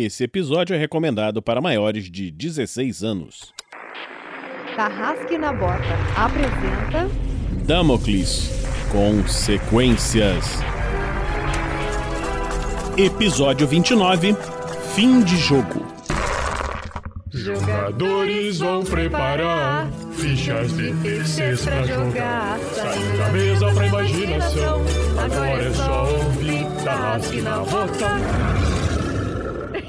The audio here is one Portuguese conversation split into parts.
Esse episódio é recomendado para maiores de 16 anos. Tarrasque na Bota apresenta Damocles Consequências. Episódio 29 Fim de jogo. Jogadores vão preparar fichas de terceiros pra jogar. Saindo da mesa pra imaginação. Agora é só ouvir Tarrasque na Bota.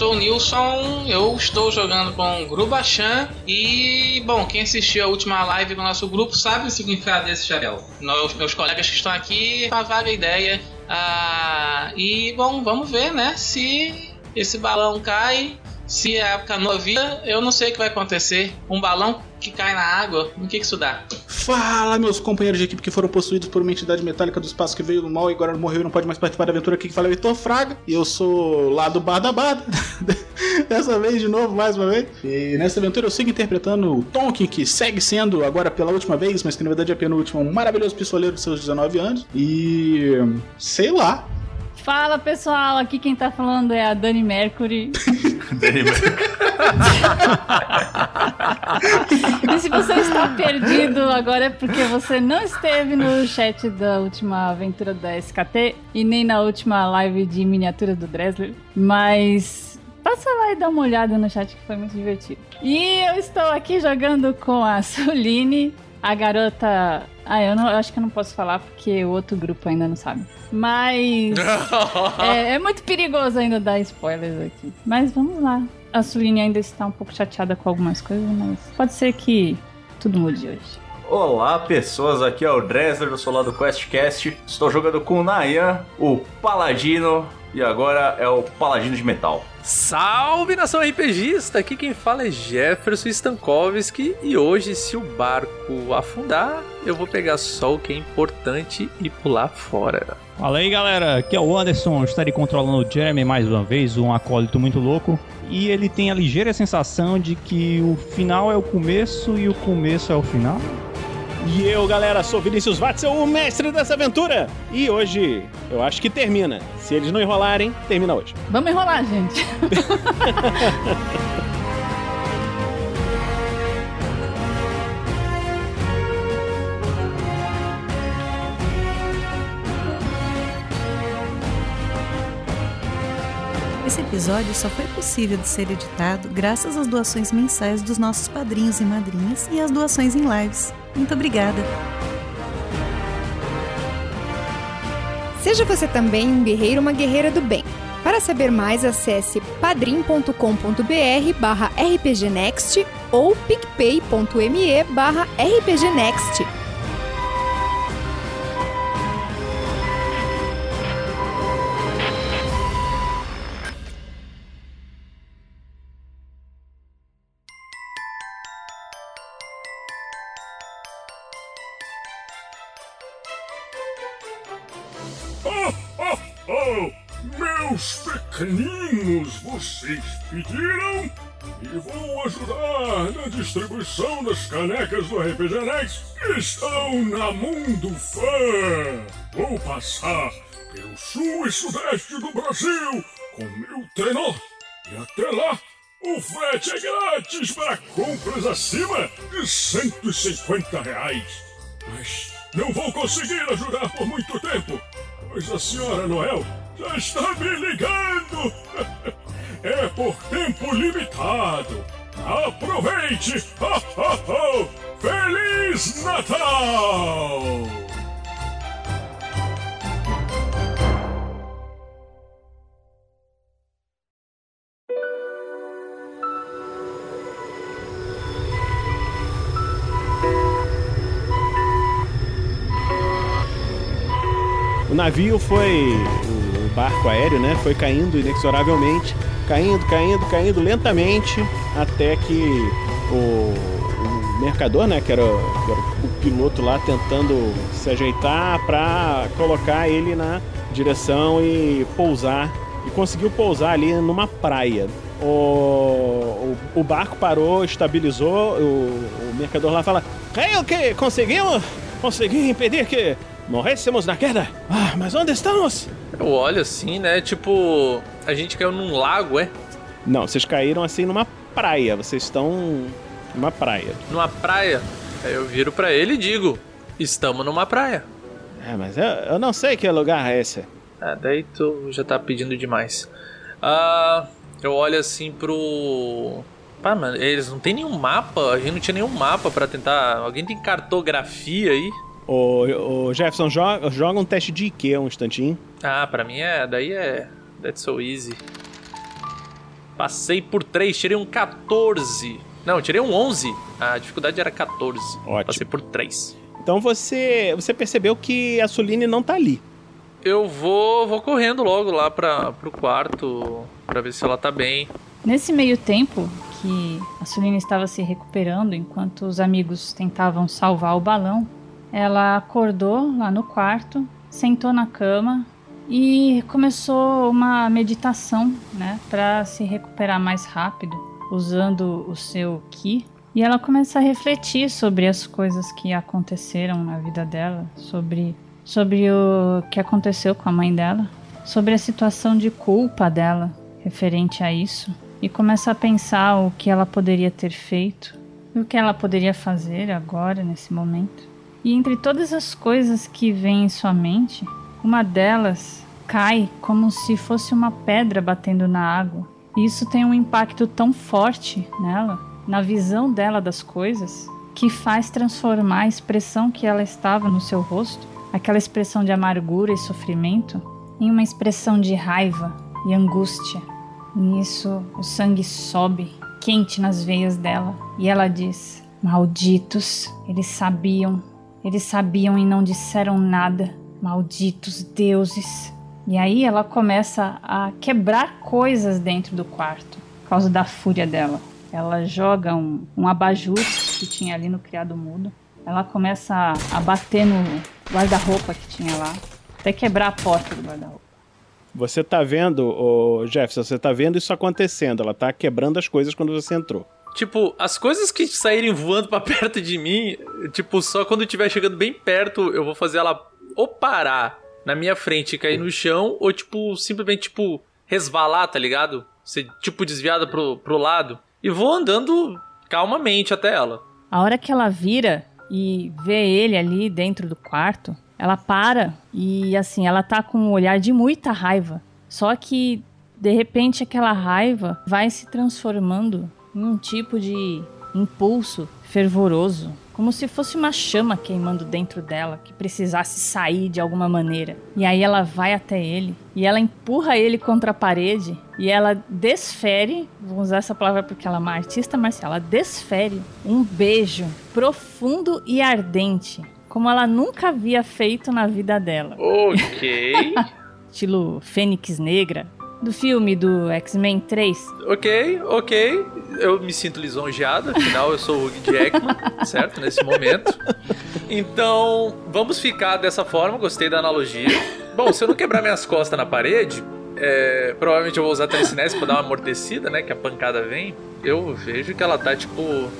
Estou o Nilson, eu estou jogando com Grubachan e, bom, quem assistiu a última live do nosso grupo sabe o significado desse chapéu. Meus, meus colegas que estão aqui, uma vaga ideia. Ah, e, bom, vamos ver, né, se esse balão cai, se a canoa vira, eu não sei o que vai acontecer. Um balão que cai na água, o que, que isso dá? Fala, meus companheiros de equipe que foram possuídos por uma entidade metálica do espaço que veio do mal e agora morreu e não pode mais participar da aventura. Aqui que fala é Vitor Fraga. E eu sou lá do Bar. Dessa vez, de novo, mais uma vez. E nessa aventura eu sigo interpretando o Tonkin, que segue sendo, agora pela última vez, mas que na verdade é penúltimo, um maravilhoso pistoleiro de seus 19 anos. E. sei lá. Fala pessoal, aqui quem tá falando é a Dani Mercury. e se você está perdido agora é porque você não esteve no chat da última aventura da SKT e nem na última live de miniatura do Dresler, mas passa lá e dá uma olhada no chat que foi muito divertido. E eu estou aqui jogando com a Suline, a garota. Ah, eu, não, eu acho que eu não posso falar porque o outro grupo ainda não sabe. Mas. é, é muito perigoso ainda dar spoilers aqui. Mas vamos lá. A Suline ainda está um pouco chateada com algumas coisas, mas pode ser que tudo mude hoje. Olá, pessoas, aqui é o Dresler do Solar do QuestCast. Estou jogando com o Nayan, o Paladino, e agora é o Paladino de Metal. Salve nação RPGista! Aqui quem fala é Jefferson Stankovski e hoje, se o barco afundar, eu vou pegar só o que é importante e pular fora. Fala aí galera, aqui é o Anderson, estarei controlando o Jeremy mais uma vez, um acólito muito louco. E ele tem a ligeira sensação de que o final é o começo e o começo é o final. E eu, galera, sou Vinícius Watzel, o mestre dessa aventura. E hoje, eu acho que termina. Se eles não enrolarem, termina hoje. Vamos enrolar, gente. Esse episódio só foi possível de ser editado graças às doações mensais dos nossos padrinhos e madrinhas e às doações em lives. Muito obrigada! Seja você também um guerreiro ou uma guerreira do bem. Para saber mais, acesse padrim.com.br barra rpgnext ou picpay.me barra rpgnext. Meus pequeninos, vocês pediram? E vou ajudar na distribuição das canecas do RPG que estão na Mundo Fã. Vou passar pelo sul e sudeste do Brasil com meu trenó. E até lá, o frete é grátis para compras acima de 150 reais. Mas não vou conseguir ajudar por muito tempo, pois a senhora Noel Está me ligando? É por tempo limitado. Aproveite! Feliz Natal! O navio foi Barco aéreo, né? Foi caindo inexoravelmente. Caindo, caindo, caindo lentamente. Até que o, o mercador, né? Que era, que era o piloto lá tentando se ajeitar para colocar ele na direção e pousar. E conseguiu pousar ali numa praia. O, o, o barco parou, estabilizou. O, o mercador lá fala: Creio que conseguimos, consegui impedir que morrêssemos na queda. Ah, mas onde estamos? Eu olho assim, né? Tipo, a gente caiu num lago, é? Não, vocês caíram assim numa praia. Vocês estão numa praia. Numa praia? Aí eu viro pra ele e digo: Estamos numa praia. É, mas eu, eu não sei que lugar é esse. Ah, daí tu já tá pedindo demais. Ah, eu olho assim pro. Pá, mano, eles não tem nenhum mapa, a gente não tinha nenhum mapa pra tentar. Alguém tem cartografia aí? Ô, ô Jefferson, joga, joga um teste de IQ um instantinho. Ah, pra mim é. Daí é. That's so easy. Passei por 3, tirei um 14. Não, tirei um 11. A dificuldade era 14. Ótimo. Passei por 3. Então você, você percebeu que a Suline não tá ali. Eu vou, vou correndo logo lá pra, pro quarto pra ver se ela tá bem. Nesse meio tempo que a Suline estava se recuperando enquanto os amigos tentavam salvar o balão, ela acordou lá no quarto, sentou na cama e começou uma meditação, né, para se recuperar mais rápido, usando o seu ki. E ela começa a refletir sobre as coisas que aconteceram na vida dela, sobre sobre o que aconteceu com a mãe dela, sobre a situação de culpa dela referente a isso, e começa a pensar o que ela poderia ter feito e o que ela poderia fazer agora, nesse momento. E entre todas as coisas que vêm em sua mente, uma delas cai como se fosse uma pedra batendo na água. E isso tem um impacto tão forte nela, na visão dela das coisas, que faz transformar a expressão que ela estava no seu rosto, aquela expressão de amargura e sofrimento, em uma expressão de raiva e angústia. Nisso, o sangue sobe, quente nas veias dela, e ela diz: Malditos, eles sabiam, eles sabiam e não disseram nada. Malditos deuses. E aí ela começa a quebrar coisas dentro do quarto, por causa da fúria dela. Ela joga um, um abajur que tinha ali no criado mudo. Ela começa a, a bater no guarda-roupa que tinha lá, até quebrar a porta do guarda-roupa. Você tá vendo, ô Jefferson, você tá vendo isso acontecendo. Ela tá quebrando as coisas quando você entrou. Tipo, as coisas que saírem voando pra perto de mim, tipo, só quando estiver chegando bem perto, eu vou fazer ela ou parar na minha frente e cair no chão, ou tipo, simplesmente, tipo, resvalar, tá ligado? Ser, tipo, desviada pro, pro lado. E vou andando calmamente até ela. A hora que ela vira e vê ele ali dentro do quarto, ela para e assim, ela tá com um olhar de muita raiva. Só que de repente aquela raiva vai se transformando um tipo de impulso fervoroso, como se fosse uma chama queimando dentro dela que precisasse sair de alguma maneira. E aí ela vai até ele e ela empurra ele contra a parede e ela desfere, vou usar essa palavra porque ela é uma artista marcial, ela desfere um beijo profundo e ardente, como ela nunca havia feito na vida dela. Ok. Estilo Fênix Negra, do filme do X-Men 3. ok, ok. Eu me sinto lisonjeado, afinal eu sou o Hugh Jackman, certo? Nesse momento. Então, vamos ficar dessa forma, gostei da analogia. Bom, se eu não quebrar minhas costas na parede, é, provavelmente eu vou usar telecinese pra dar uma amortecida, né? Que a pancada vem. Eu vejo que ela tá tipo.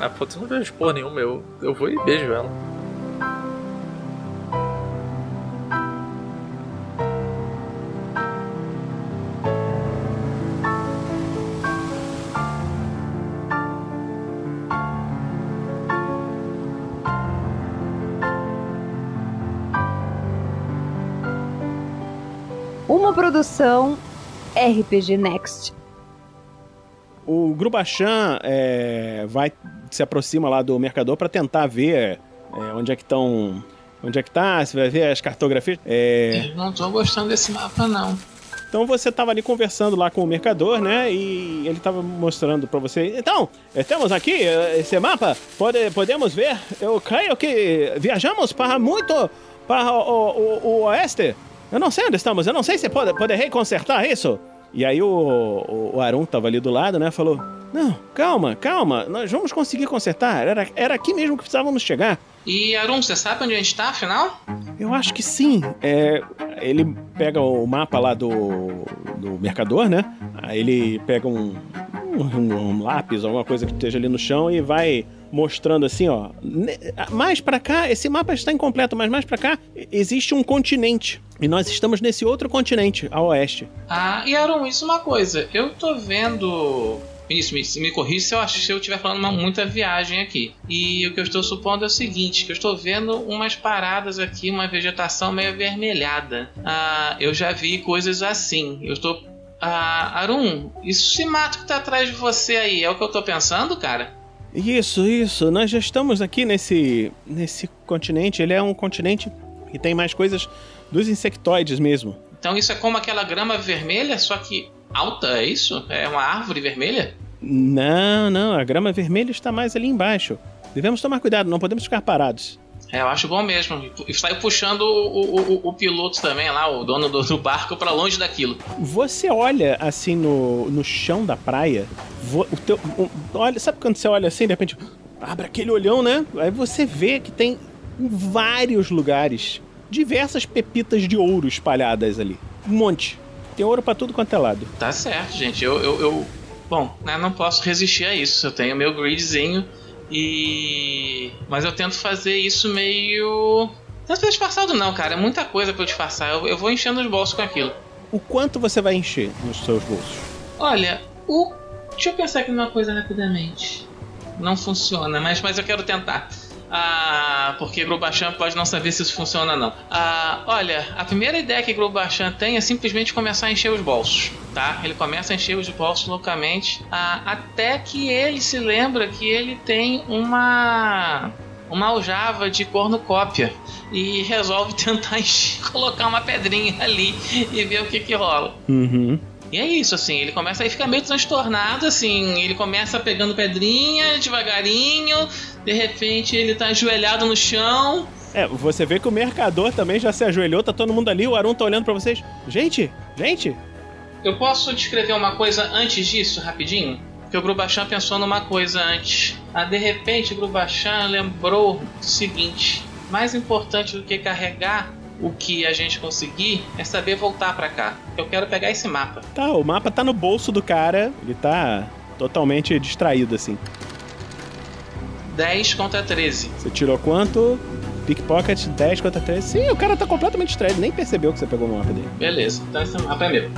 Ah, putz, não vejo porra nenhuma. Eu, eu vou e beijo ela. Produção RPG Next. O Grubachan é, vai se aproxima lá do mercador para tentar ver é, onde é que estão, onde é que tá, se vai ver as cartografias. É, Eu não tô gostando desse mapa, não. Então você tava ali conversando lá com o mercador, né? E ele tava mostrando para você. Então, temos aqui esse mapa. Pode, podemos ver. Eu creio que viajamos para muito, para o, o, o oeste. Eu não sei onde estamos, eu não sei se pode, poderei consertar isso. E aí o, o, o Arun tava ali do lado, né? Falou: Não, calma, calma, nós vamos conseguir consertar. Era, era aqui mesmo que precisávamos chegar. E Arun, você sabe onde a gente tá, afinal? Eu acho que sim. É, ele pega o mapa lá do, do mercador, né? Aí ele pega um, um, um lápis, alguma coisa que esteja ali no chão e vai mostrando assim, ó. Mais pra cá, esse mapa está incompleto, mas mais pra cá existe um continente. E nós estamos nesse outro continente, a oeste. Ah, e Arun, isso é uma coisa. Eu tô vendo. Isso, me, me corrija se eu, se eu estiver falando uma, muita viagem aqui. E o que eu estou supondo é o seguinte: que eu estou vendo umas paradas aqui, uma vegetação meio avermelhada. Ah, eu já vi coisas assim. Eu estou. Ah, Arun, isso se mato que tá atrás de você aí, é o que eu tô pensando, cara? Isso, isso. Nós já estamos aqui nesse, nesse continente. Ele é um continente que tem mais coisas dos insectoides mesmo. Então isso é como aquela grama vermelha, só que alta, é isso? É uma árvore vermelha? Não, não, a grama vermelha está mais ali embaixo. Devemos tomar cuidado, não podemos ficar parados. É, eu acho bom mesmo. E saiu puxando o, o, o- piloto também lá, o dono do, do barco, pra longe daquilo. Você olha assim no, no chão da praia, vo- o teu, o- olha, sabe quando você olha assim, de repente, abre aquele olhão, né? Aí você vê que tem em vários lugares diversas pepitas de ouro espalhadas ali. Um monte. Tem ouro pra tudo quanto é lado. Tá certo, gente. Eu. eu, eu- bom, né, não posso resistir a isso. Eu tenho meu gridzinho e. Mas eu tento fazer isso meio. Não é disfarçado, não, cara. É muita coisa pra eu disfarçar. Eu, eu vou enchendo os bolsos com aquilo. O quanto você vai encher nos seus bolsos? Olha, o. Deixa eu pensar aqui numa coisa rapidamente. Não funciona, mas, mas eu quero tentar. Ah, porque Grubachan pode não saber se isso funciona não. Ah, olha, a primeira ideia que Grubachan tem é simplesmente começar a encher os bolsos, tá? Ele começa a encher os bolsos loucamente, ah, até que ele se lembra que ele tem uma uma aljava de cornucópia e resolve tentar encher, colocar uma pedrinha ali e ver o que que rola. Uhum. E é isso, assim, ele começa a ficar meio transtornado, assim, ele começa pegando pedrinha devagarinho, de repente ele tá ajoelhado no chão. É, você vê que o mercador também já se ajoelhou, tá todo mundo ali, o Arun tá olhando pra vocês. Gente, gente, Eu posso descrever uma coisa antes disso, rapidinho? Que o Grubachan pensou numa coisa antes. Ah, de repente, o Grubachan lembrou do seguinte: mais importante do que carregar o que a gente conseguir é saber voltar pra cá. Eu quero pegar esse mapa. Tá, o mapa tá no bolso do cara, ele tá totalmente distraído assim. 10 contra 13. Você tirou quanto? Pickpocket 10 contra 13. Sim, o cara tá completamente distraído, nem percebeu que você pegou o mapa dele. Beleza, então esse mapa é meu.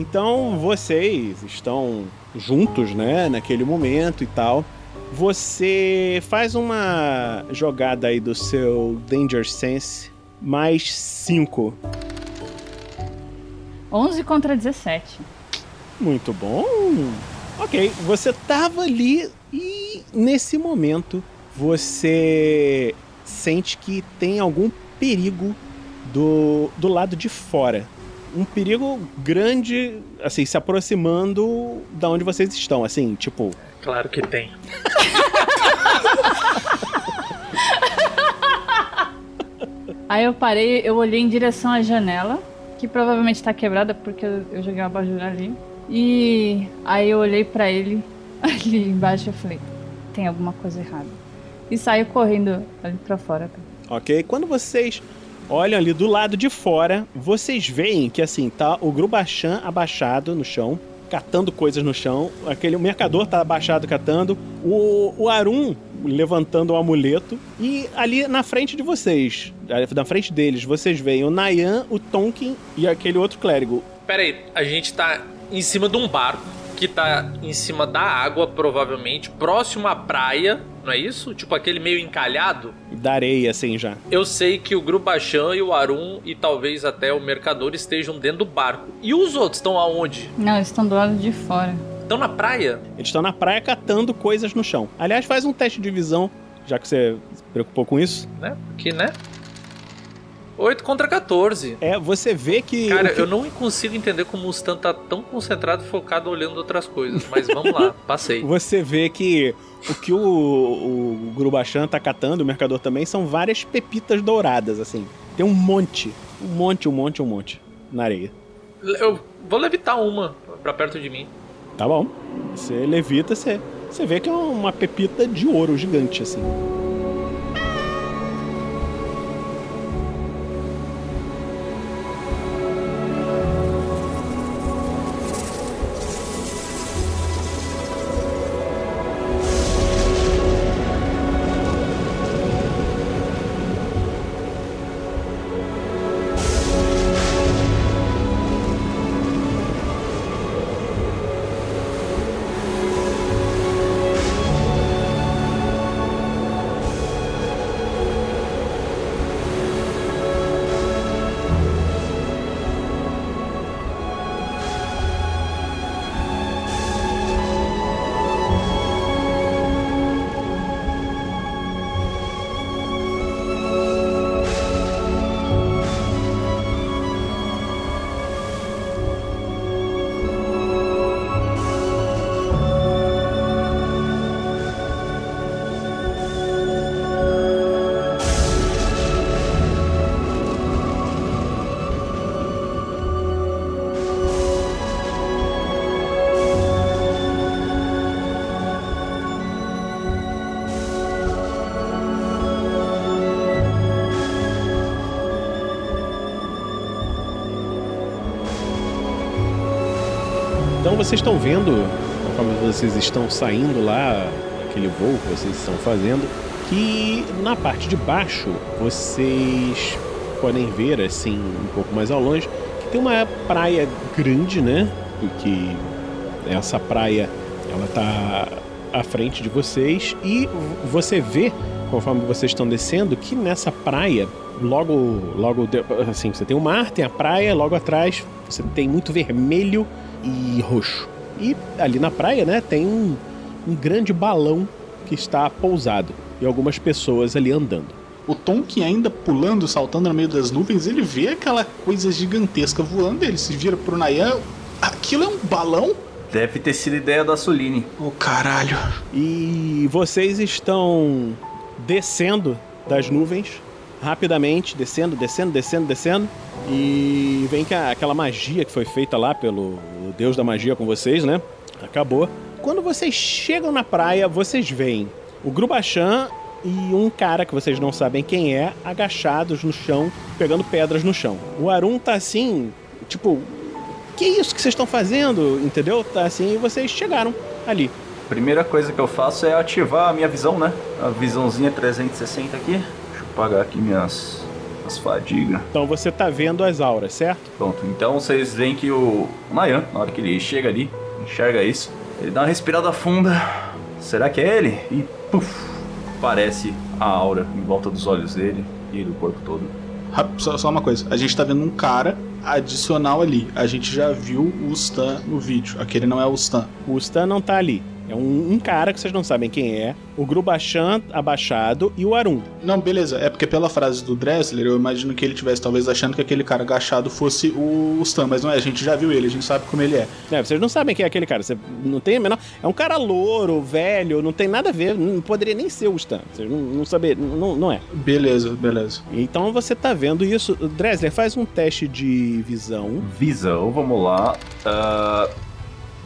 Então vocês estão juntos, né, naquele momento e tal. Você faz uma jogada aí do seu Danger Sense mais 5. 11 contra 17. Muito bom. Ok, você tava ali e nesse momento você sente que tem algum perigo do, do lado de fora. Um perigo grande, assim, se aproximando da onde vocês estão, assim, tipo. Claro que tem. Aí eu parei, eu olhei em direção à janela, que provavelmente tá quebrada porque eu, eu joguei uma abajur ali. E aí eu olhei pra ele ali embaixo e falei, tem alguma coisa errada. E saio correndo ali pra fora. Ok? Quando vocês olham ali do lado de fora, vocês veem que assim, tá o Grubachan abaixado no chão, catando coisas no chão. Aquele o mercador tá abaixado catando. O, o Arun levantando o amuleto. E ali na frente de vocês, na frente deles, vocês veem o Nayan, o Tonkin e aquele outro clérigo. Pera aí, a gente tá em cima de um barco que tá em cima da água, provavelmente, próximo à praia, não é isso? Tipo aquele meio encalhado. Da areia, assim já. Eu sei que o Grubachan e o Arun e talvez até o Mercador estejam dentro do barco. E os outros estão aonde? Não, eles estão do lado de fora. Estão na praia? Eles estão na praia catando coisas no chão. Aliás, faz um teste de visão, já que você se preocupou com isso. Né? Porque, né? 8 contra 14. É, você vê que. Cara, que- eu não consigo entender como o Stan tá tão concentrado e focado olhando outras coisas. Mas vamos lá, passei. Você vê que o que o, o Grubachan tá catando, o mercador também, são várias pepitas douradas, assim. Tem um monte, um monte, um monte, um monte na areia. Eu vou levitar uma pra perto de mim. Tá bom. Você levita, você, você vê que é uma pepita de ouro gigante, assim. Vocês estão vendo, conforme vocês estão saindo lá, aquele voo que vocês estão fazendo, que na parte de baixo vocês podem ver assim um pouco mais ao longe que tem uma praia grande, né? Que essa praia ela tá à frente de vocês e você vê conforme vocês estão descendo que nessa praia logo logo assim você tem o mar, tem a praia, logo atrás você tem muito vermelho e roxo. E ali na praia, né, tem um, um grande balão que está pousado e algumas pessoas ali andando. O Tom, que ainda pulando, saltando no meio das nuvens, ele vê aquela coisa gigantesca voando, ele se vira pro Nayan. Aquilo é um balão? Deve ter sido ideia da Suline. Ô caralho. E vocês estão descendo das nuvens rapidamente, descendo, descendo, descendo, descendo. E vem que aquela magia que foi feita lá pelo deus da magia com vocês, né? Acabou. Quando vocês chegam na praia, vocês veem o Grubachan e um cara que vocês não sabem quem é, agachados no chão, pegando pedras no chão. O Arun tá assim, tipo, que isso que vocês estão fazendo? Entendeu? Tá assim, e vocês chegaram ali. Primeira coisa que eu faço é ativar a minha visão, né? A visãozinha 360 aqui. Deixa eu pagar aqui minhas as fadigas. Então você tá vendo as auras, certo? Pronto, então vocês veem que o Nayan, na hora que ele chega ali, enxerga isso, ele dá uma respirada funda. Será que é ele? E puf, aparece a aura em volta dos olhos dele e do corpo todo. Só, só uma coisa, a gente tá vendo um cara adicional ali. A gente já viu o Stan no vídeo. Aquele não é o Stan. O Stan não tá ali. É um, um cara que vocês não sabem quem é. O Grubachan abaixado e o Arun. Não, beleza. É porque pela frase do Dressler, eu imagino que ele tivesse talvez achando que aquele cara agachado fosse o Stan, mas não é. A gente já viu ele, a gente sabe como ele é. É, vocês não sabem quem é aquele cara. Você não tem a menor. É um cara louro, velho, não tem nada a ver. Não poderia nem ser o Stan. Vocês não, não saber. Não, não é. Beleza, beleza. Então você tá vendo isso. Dresler, faz um teste de visão. Visão, vamos lá. Ah,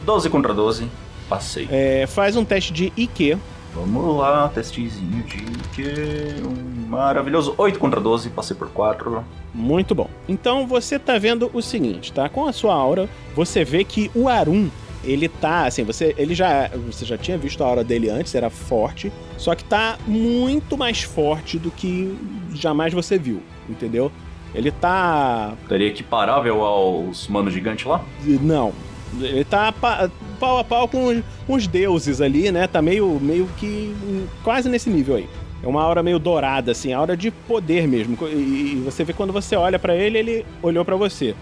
12 contra 12, passei. É, faz um teste de IQ. Vamos lá, testezinho de que um maravilhoso 8 contra 12, passei por 4. Muito bom. Então você tá vendo o seguinte, tá? Com a sua aura, você vê que o Arun, ele tá, assim, você, ele já, você já tinha visto a aura dele antes, era forte, só que tá muito mais forte do que jamais você viu, entendeu? Ele tá, Estaria equiparável aos manos gigantes lá? não, ele tá pa- pau a pau com os, deuses ali, né? Tá meio, meio que quase nesse nível aí. É uma aura meio dourada, assim, aura de poder mesmo. E, você vê quando você olha pra ele, ele olhou pra você.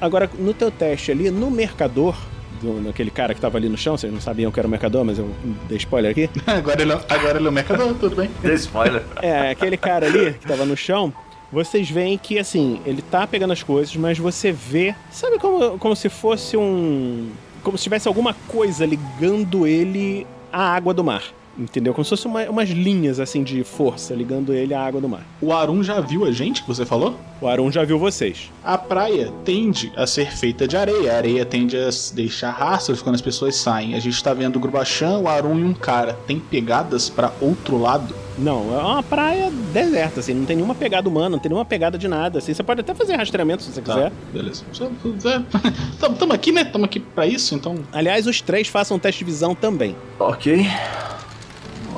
Agora, no teu teste ali, no mercador, do, naquele cara que tava ali no chão, vocês não sabiam que era o mercador, mas eu dei spoiler aqui. agora, ele, é- agora ele é o mercador, tudo bem. Dê spoiler. É, aquele cara ali que tava no chão, vocês veem que, assim, ele tá pegando as coisas, mas você vê. Sabe como, como se fosse um. Como se tivesse alguma coisa ligando ele à água do mar. Entendeu? Como se fosse uma- umas linhas, assim, de força ligando ele à água do mar. O Arun já viu a gente, que você falou? O Arun já viu vocês. A praia tende a ser feita de areia. A areia tende a deixar rastros quando as pessoas saem. A gente tá vendo o Grubachan, o Arun e um cara. Tem pegadas pra outro lado? Não, é uma praia deserta, assim, não tem nenhuma pegada humana, não tem nenhuma pegada de nada, assim. Você pode até fazer rastreamento se você Tá, quiser. beleza. Só- Tamo tamo aqui, né? Tamo aqui pra isso, então. Aliás, os três façam um teste de visão também. Ok.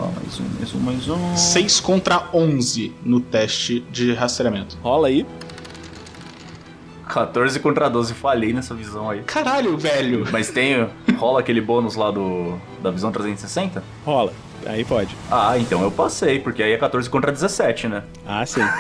Lá, mais um, mais um, mais um. 6 contra 11 no teste de rastreamento. Rola aí. 14 contra 12, falhei nessa visão aí. Caralho, velho. Mas tem. rola aquele bônus lá do. da visão 360? Rola. Aí pode. Ah, então eu passei, porque aí é 14 contra 17, né? Ah, sim.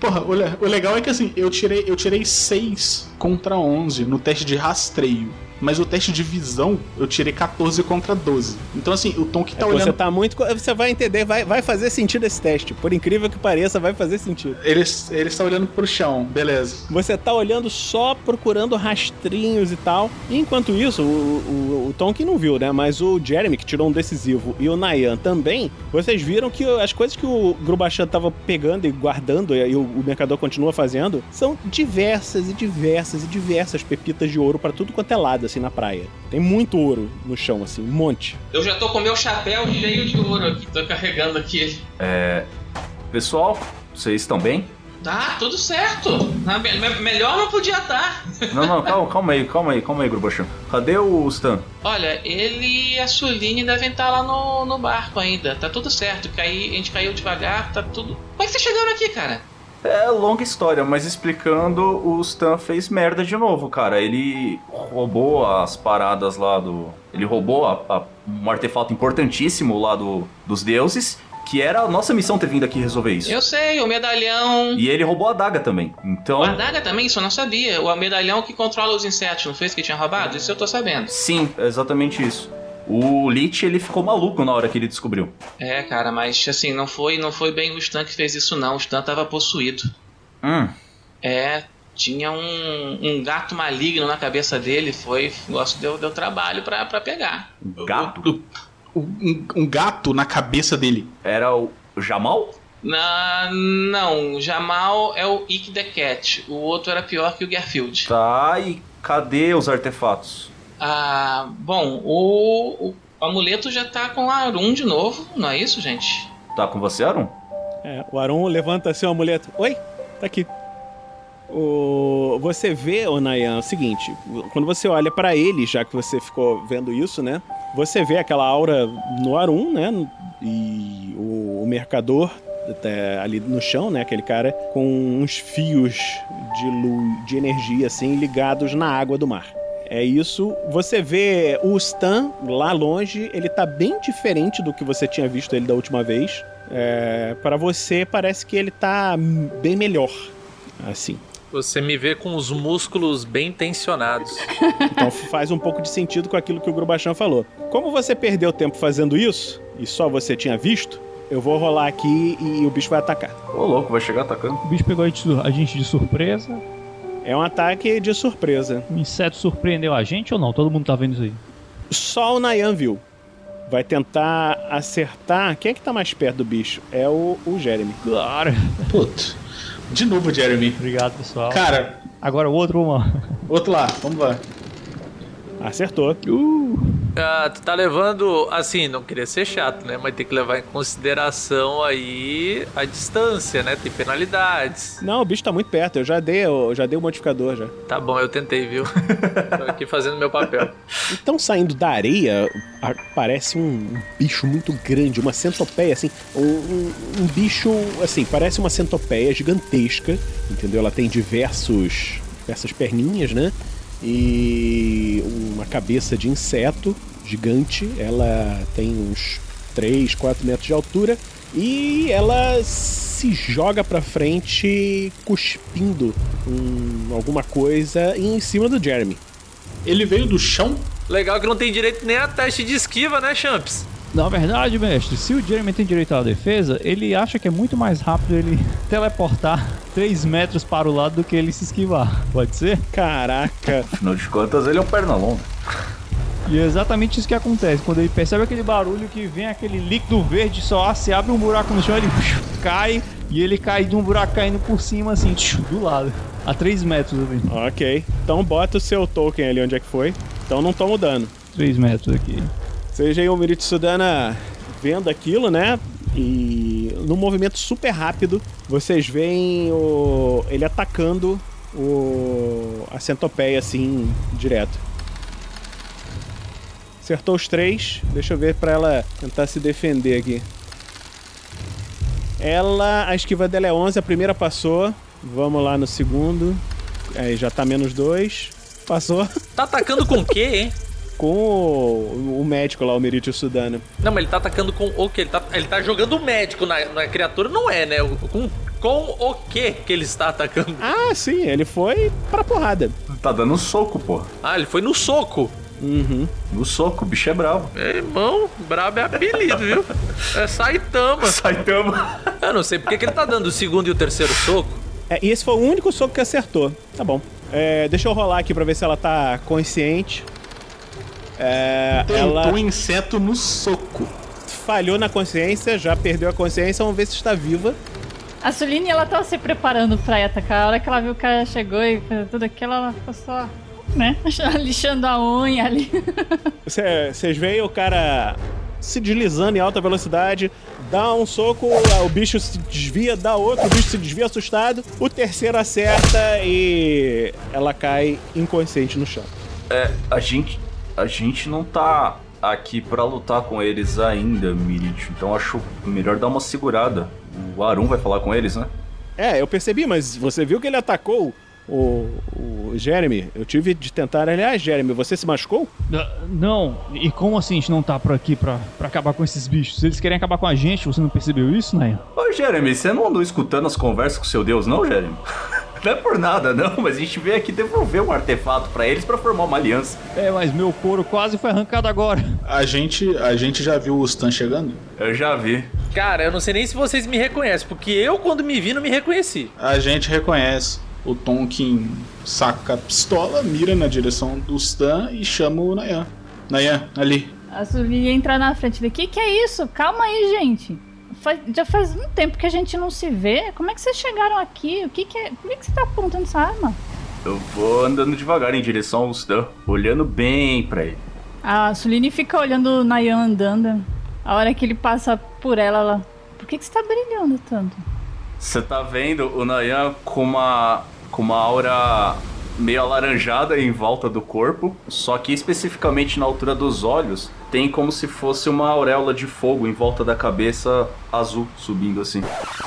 Porra, o, le- o legal é que assim, eu tirei, eu tirei 6 contra 11 no teste de rastreio. Mas o teste de visão, eu tirei 14 contra 12. Então, assim, o Tom que tá É, olhando. Você tá muito. Você vai entender, vai, vai fazer sentido esse teste. Por incrível que pareça, vai fazer sentido. Ele, ele está olhando pro chão, beleza. Você tá olhando só procurando rastrinhos e tal. E enquanto isso, o, o, o Tom que não viu, né? Mas o Jeremy, que tirou um decisivo, e o Nayan também, vocês viram que as coisas que o Grubachan tava pegando e guardando, e o, o mercador continua fazendo, são diversas e diversas e diversas pepitas de ouro pra tudo quanto é lado, assim, na praia. Tem muito ouro no chão, assim, um monte. Eu já tô com meu chapéu cheio de ouro aqui, tô carregando aqui. É. Pessoal, vocês estão bem? Tá, tudo certo. Na- me- me- melhor não podia estar. Não, não, calma, calma aí, calma aí, calma aí, Grubachan. Cadê o Stan? Olha, ele e a Suline devem estar lá no, no barco ainda. Tá tudo certo. Caí, a gente caiu devagar, tá tudo. Como é que vocês chegaram aqui, cara? É longa história, mas explicando, o Stan fez merda de novo, cara. Ele roubou as paradas lá do. Ele roubou a- a- um artefato importantíssimo lá do, dos deuses, que era a nossa missão ter vindo aqui resolver isso. Eu sei, o medalhão. E ele roubou a daga também. Então. O adaga também, isso eu não sabia. O medalhão que controla os insetos, não isso que tinha roubado? Isso eu tô sabendo. Sim, é exatamente isso. O Lich, ele ficou maluco na hora que ele descobriu. É, cara, mas assim, não foi, não foi bem o Stan que fez isso, não. O Stan tava possuído. Hum. É, tinha um, um gato maligno na cabeça dele. Foi. O negócio deu, deu trabalho pra, pra pegar. Gato? Um, um gato na cabeça dele. Era o Jamal? Na, não, o Jamal é o Ick the Cat. O outro era pior que o Garfield. Tá, e cadê os artefatos? Ah, bom, o, o amuleto já tá com o Arun de novo, não é isso, gente? Tá com você, Arum? É, o Aron levanta o amuleto. Oi, tá aqui. O... Você vê, ô Nayan, o seguinte: quando você olha pra ele, já que você ficou vendo isso, né? Você vê aquela aura no Arum, né? E o, o mercador tá ali no chão, né? Aquele cara com uns fios de luz, de energia, assim, ligados na água do mar. É isso. Você vê o Stan lá longe, ele tá bem diferente do que você tinha visto ele da última vez. É, para você parece que ele tá bem melhor, assim. Você me vê com os músculos bem tensionados. Então faz um pouco de sentido com aquilo que o Grubachan falou. Como você perdeu tempo fazendo isso e só você tinha visto, eu vou rolar aqui e o bicho vai atacar. Ô, louco, vai chegar atacando. O bicho pegou a gente de- a gente de surpresa. É um ataque de surpresa. O inseto surpreendeu a gente ou não? Todo mundo tá vendo isso aí. Só o Nayan viu. Vai tentar acertar. Quem é que tá mais perto do bicho? É o, o Jeremy. Claro. Putz. De novo, Jeremy. Obrigado, pessoal. Cara, Agora o outro, uma. outro lá, vamos lá. Acertou. Ah, tu tá levando, assim, não queria ser chato, né? Mas tem que levar em consideração aí a distância, né? Tem penalidades. Não, o bicho tá muito perto. Eu já dei, eu já dei o modificador já. Tá bom, eu tentei, viu? Tô aqui fazendo meu papel. Então, saindo da areia, aparece um bicho muito grande, uma centopeia, assim. Um, um- um bicho, assim, parece uma centopeia gigantesca, entendeu? Ela tem diversos, diversas perninhas, né? E uma cabeça de inseto gigante. Ela tem uns 3, 4 metros de altura. E ela se joga pra frente, cuspindo um- alguma coisa em cima do Jeremy. Ele veio do chão? Legal que não tem direito nem a teste de esquiva, né, Champs? Na verdade, mestre, se o Jeremy tem direito à defesa, ele acha que é muito mais rápido ele teleportar 3 metros para o lado do que ele se esquivar. Pode ser? Caraca. Afinal de contas, ele é um perna longa. E é exatamente isso que acontece. Quando ele percebe aquele barulho que vem aquele líquido verde, só se abre um buraco no chão, ele cai e ele cai de um buraco caindo por cima, assim, do lado. A 3 metros ali. Ok. Então bota o seu token ali onde é que foi. Então não toma dano. 3 metros aqui. Seja aí o Mirit Sudana vendo aquilo, né? E num movimento super rápido, vocês veem o... ele atacando o... a centopeia assim, direto. Acertou os três. Deixa eu ver pra ela tentar se defender aqui. Ela, a esquiva dela é 11, a primeira passou. Vamos lá no segundo. Aí já tá menos dois. Passou. Tá atacando com o quê, hein? Com o, o médico lá, o Meritio Sudano. Não, mas ele tá atacando com o quê? Ele tá, ele tá jogando o médico na, na criatura, não é, né? Com, com o que que ele está atacando? Ah, sim, ele foi pra porrada. Tá dando soco, pô. Ah, ele foi no soco. Uhum. No soco, o bicho é bravo. Meu irmão, brabo é apelido, viu? É Saitama. Saitama. Eu não sei porque que ele tá dando o segundo e o terceiro soco. É, e esse foi o único soco que acertou. Tá bom. É, deixa eu rolar aqui pra ver se ela tá consciente. É, Tentou ela um inseto no soco. falhou na consciência, já perdeu a consciência, vamos ver se está viva. A Suline, ela tava se preparando pra ir atacar. A hora que ela viu que o cara chegou e fez tudo aquilo, ela ficou só, né? Lixando a unha ali. Vocês veem o cara se deslizando em alta velocidade, dá um soco, o bicho se desvia, dá outro, o bicho se desvia assustado, o terceiro acerta e ela cai inconsciente no chão. É, a gente. A gente não tá aqui pra lutar com eles ainda, Mirit. Então acho melhor dar uma segurada. O Arum vai falar com eles, né? É, eu percebi, mas você viu que ele atacou o, o Jeremy? Eu tive de tentar. Aliás, Jeremy, você se machucou? N- Não, e como assim a gente não tá por aqui pra, pra acabar com esses bichos? Se eles querem acabar com a gente, você não percebeu isso, né? Ô, Jeremy, você não andou escutando as conversas com seu Deus, não, Jeremy? Não é por nada, não, mas a gente veio aqui devolver um artefato pra eles pra formar uma aliança. É, mas meu couro quase foi arrancado agora. A gente, a gente já viu o Stan chegando? Eu já vi. Cara, eu não sei nem se vocês me reconhecem, porque eu, quando me vi, não me reconheci. A gente reconhece. O Tonkin saca a pistola, mira na direção do Stan e chama o Nayan. Nayan, ali. A Suline ia entrar na frente. Que que é isso? Calma aí, gente. Faz- já faz um tempo que a gente não se vê. Como é que vocês chegaram aqui? O que que é? Por que, que você tá apontando essa arma? Eu vou andando devagar em direção ao Stan, olhando bem pra ele. A Suline fica olhando o Nayan andando. A hora que ele passa por ela, ela. Por que, que você tá brilhando tanto? Você tá vendo o Nayan com uma, com uma aura meio alaranjada em volta do corpo, só que especificamente na altura dos olhos tem como se fosse uma auréola de fogo em volta da cabeça azul subindo assim.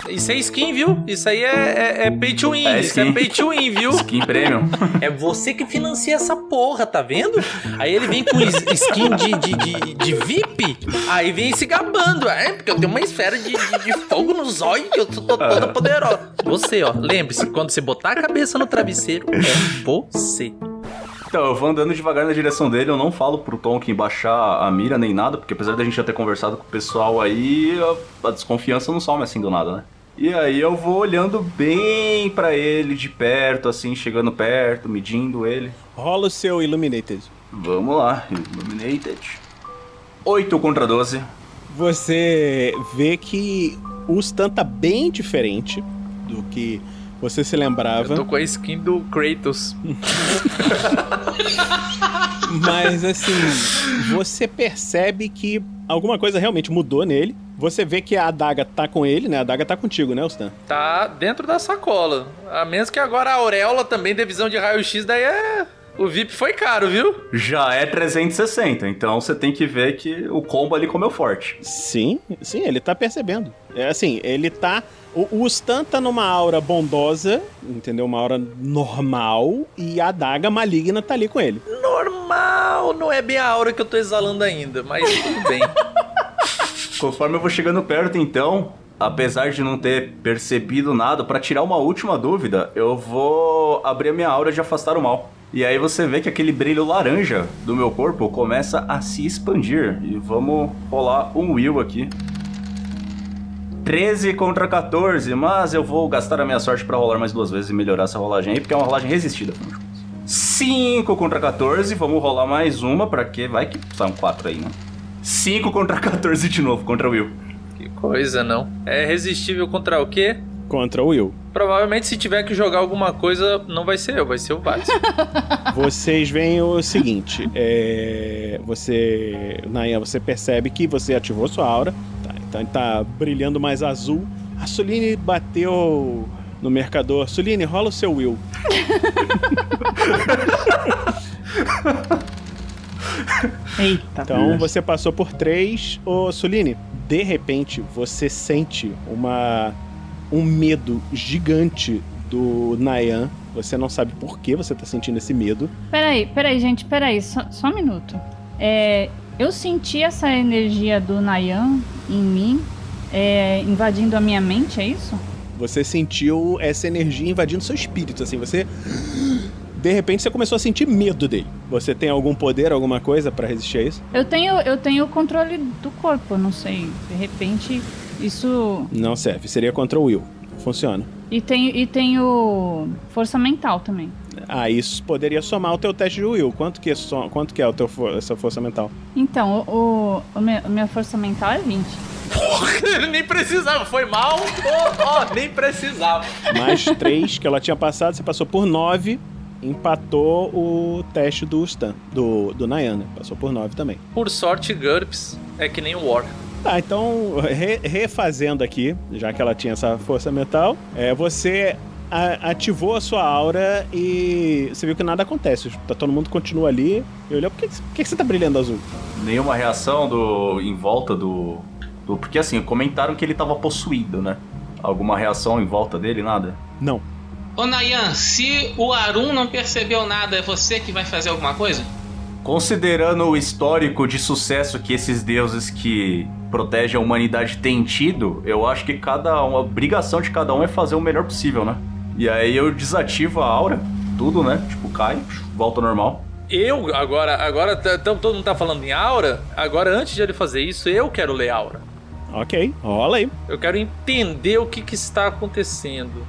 Isso é skin, viu? Isso aí é, é, é pay to win. É Isso é pay to win, viu? Skin premium. É você que financia essa porra, tá vendo? Aí ele vem com skin de, de, de, de VIP, aí vem se gabando. É, porque eu tenho uma esfera de, de, de fogo nos olhos que eu tô, tô toda poderosa. Você, ó, lembre-se, quando você botar a cabeça no travesseiro, é você. Então, eu vou andando devagar na direção dele, eu não falo pro Tonkin baixar a mira nem nada, porque apesar da gente já ter conversado com o pessoal aí, a, a desconfiança não some assim do nada, né? E aí eu vou olhando bem pra ele de perto, assim, chegando perto, medindo ele. Rola o seu Illuminated. Vamos lá, Illuminated. 8 contra 12. Você vê que o Stan tá bem diferente do que você se lembrava. Eu tô com a skin do Kratos. Mas assim, você percebe que alguma coisa realmente mudou nele. Você vê que a adaga tá com ele, né? A adaga tá contigo, né, Stan? Tá dentro da sacola. A menos que agora a auréola também dê visão de raio-x, daí é. O VIP foi caro, viu? Já é 360, então você tem que ver que o combo ali comeu forte. Sim, sim, ele tá percebendo. É assim, ele tá. O, o Stan tá numa aura bondosa, entendeu? Uma aura normal, e a adaga maligna tá ali com ele. Normal, não é bem a aura que eu tô exalando ainda, mas tudo bem. Conforme eu vou chegando perto, então, apesar de não ter percebido nada, pra tirar uma última dúvida, eu vou abrir a minha aura de afastar o mal. E aí você vê que aquele brilho laranja do meu corpo começa a se expandir. E vamos rolar um Will aqui. 13 contra 14, mas eu vou gastar a minha sorte pra rolar mais duas vezes e melhorar essa rolagem aí, porque é uma rolagem resistida. afinal de contas. 5 contra 14, vamos rolar mais uma, pra que vai que são 4 aí, né? 5 contra 14 de novo, contra o Will. Que coisa, não. É resistível contra o quê? Contra o Will. Provavelmente se tiver que jogar alguma coisa, não vai ser eu, vai ser o Vales. Vocês veem o seguinte: é, você, Nayan, você percebe que você ativou sua aura, tá, então ele tá brilhando mais azul. A Suline bateu no mercador. Suline, rola o seu Will. Eita. Então você passou por três. Ô, Suline, de repente você sente uma um medo gigante do Nayan. Você não sabe por que você tá sentindo esse medo. Peraí, peraí, gente, peraí, só, só um minuto. É, eu senti essa energia do Nayan em mim, é, invadindo a minha mente, é isso? Você sentiu essa energia invadindo seu espírito, assim, você de repente você começou a sentir medo dele. Você tem algum poder, alguma coisa pra resistir a isso? Eu tenho, eu tenho o controle do corpo, não sei. De repente, isso. Não serve, seria contra o Will. Funciona. E tenho, e tenho força mental também. Ah, isso poderia somar o teu teste de Will. Quanto que é, so- quanto que é o teu essa força mental? Então, o, o, o me- a minha força mental é 20. nem precisava, foi mal. Ó, ó, nem precisava. Mais três que ela tinha passado, você passou por nove, empatou o teste do Stan, do, do Nayan, né? Passou por nove também. Por sorte, GURPS é que nem o War. Tá, então, re- refazendo aqui, já que ela tinha essa força mental, é, você a- ativou a sua aura e você viu que nada acontece. Tá, todo mundo continua ali e olhou, por que, que, por que que você tá brilhando azul? Nenhuma reação do em volta do, do. Porque assim, comentaram que ele tava possuído, né? Alguma reação em volta dele, nada? Não. Ô Nayan, se o Arun não percebeu nada, é você que vai fazer alguma coisa? Considerando o histórico de sucesso que esses deuses que protegem a humanidade têm tido, eu acho que cada um, a obrigação de cada um é fazer o melhor possível, né? E aí eu desativo a aura, tudo, né? Tipo, cai, volta ao normal. Eu, agora, agora t- t- todo mundo tá falando em aura. Agora, antes de ele fazer isso, eu quero ler aura. Ok, rola aí. Eu quero entender o que, que está acontecendo.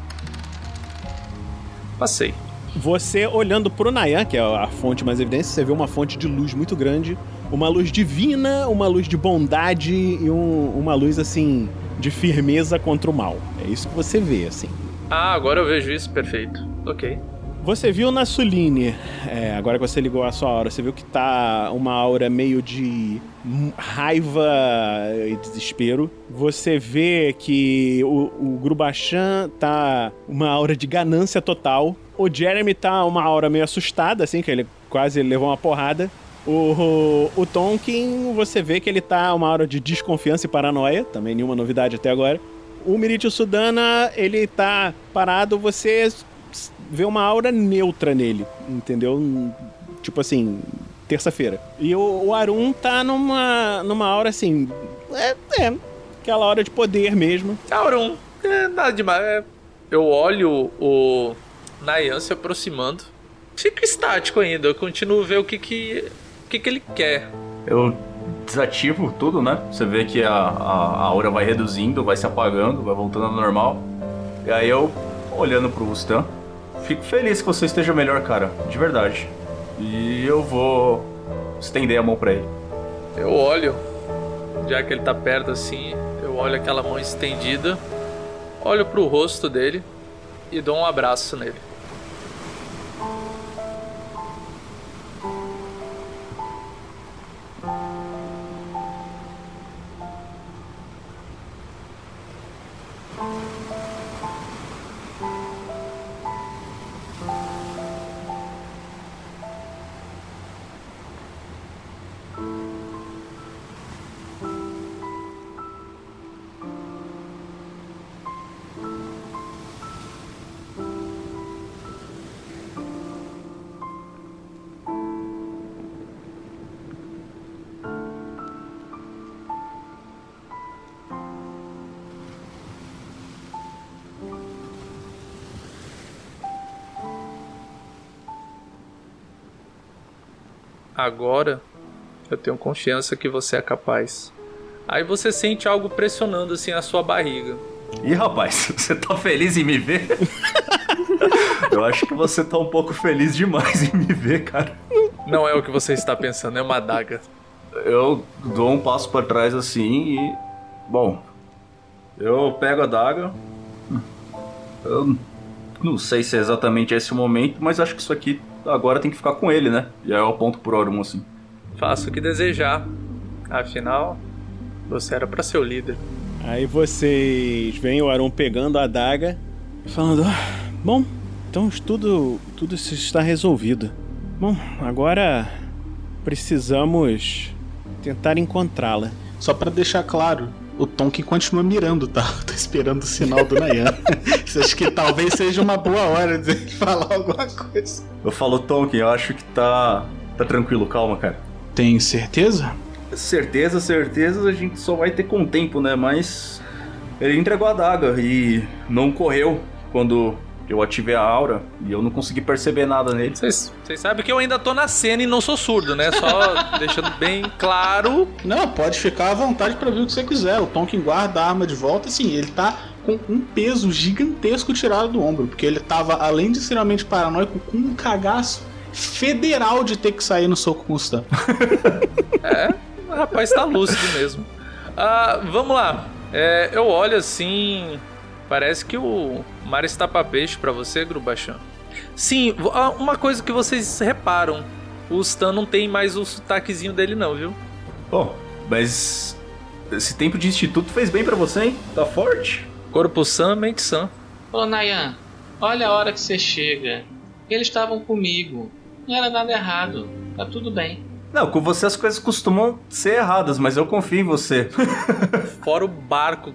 Passei. Você olhando pro Nayan, que é a fonte mais evidente, você vê uma fonte de luz muito grande, uma luz divina, uma luz de bondade e um- uma luz assim de firmeza contra o mal. É isso que você vê, assim. Ah, agora eu vejo isso, perfeito. Ok. Você viu na Suline, é, agora que você ligou a sua aura, você viu que tá uma aura meio de raiva e desespero. Você vê que o, o Grubachan tá uma aura de ganância total. O Jeremy tá uma aura meio assustada, assim, que ele quase levou uma porrada. O, o, o Tonkin, você vê que ele tá uma aura de desconfiança e paranoia, também nenhuma novidade até agora. O Miritio Sudana, ele tá parado, você vê uma aura neutra nele, entendeu? Tipo assim, terça-feira. E o, o Arun tá numa, numa aura assim. É, é, aquela aura de poder mesmo. Aurum, é nada demais. é- Eu olho o Nayan se aproximando. Fico estático ainda. Eu continuo a ver o que que, o que, que ele quer. Eu desativo tudo, né? Você vê que a, a, a aura vai reduzindo, vai se apagando, vai voltando ao normal. E aí eu, olhando pro Stan, fico feliz que você esteja melhor, cara. De verdade. E eu vou estender a mão pra ele. Eu olho, já que ele tá perto assim, eu olho aquela mão estendida, olho pro rosto dele e dou um abraço nele. Agora eu tenho confiança que você é capaz. Aí você sente algo pressionando assim a sua barriga. Ih, rapaz, você tá feliz em me ver? eu acho que você tá um pouco feliz demais em me ver, cara. Não é o que você está pensando, é uma adaga. Eu dou um passo para trás assim e. Bom, eu pego a daga. Eu não sei se é exatamente esse o momento, mas acho que isso aqui agora tem que ficar com ele, né? E aí eu aponto pro Orum assim. Faça o que desejar. Afinal, você era para ser o líder. Aí vocês veem o Arum pegando a adaga e falando: "Ah, Bom, então tudo, tudo isso está resolvido. Bom, agora precisamos tentar encontrá-la. Só pra deixar claro, o Tonkin continua mirando, tá? Tô esperando o sinal do Nayan. Acho que talvez seja uma boa hora de ele falar alguma coisa. Eu falo, Tonkin, eu acho que tá. tá tranquilo, calma, cara. Tem certeza? Certeza, certeza, a gente só vai ter com o tempo, né? Mas. Ele entregou a daga e não correu quando eu ativei a aura e eu não consegui perceber nada nele. Vocês sabem que eu ainda tô na cena e não sou surdo, né? Só deixando bem claro. Não, pode ficar à vontade pra ver o que você quiser. O Tonkin guarda a arma de volta, assim, ele tá com um peso gigantesco tirado do ombro, porque ele tava, além de extremamente paranoico, com um cagaço federal de ter que sair no soco Stan. É, o rapaz tá lúcido mesmo. Ah, vamos lá. É, eu olho assim. Parece que o mar está pra peixe pra você, Grubachan. Sim, ah, uma coisa que vocês reparam: o Stan não tem mais o sotaquezinho dele, não, viu? Bom, mas. Esse tempo de instituto fez bem pra você, hein? Tá forte? Corpo sã, mente sã. Ô Nayan, olha a hora que você chega. Eles estavam comigo. Não era nada errado. Tá tudo bem. Não, com você as coisas costumam ser erradas, mas eu confio em você. Fora o barco,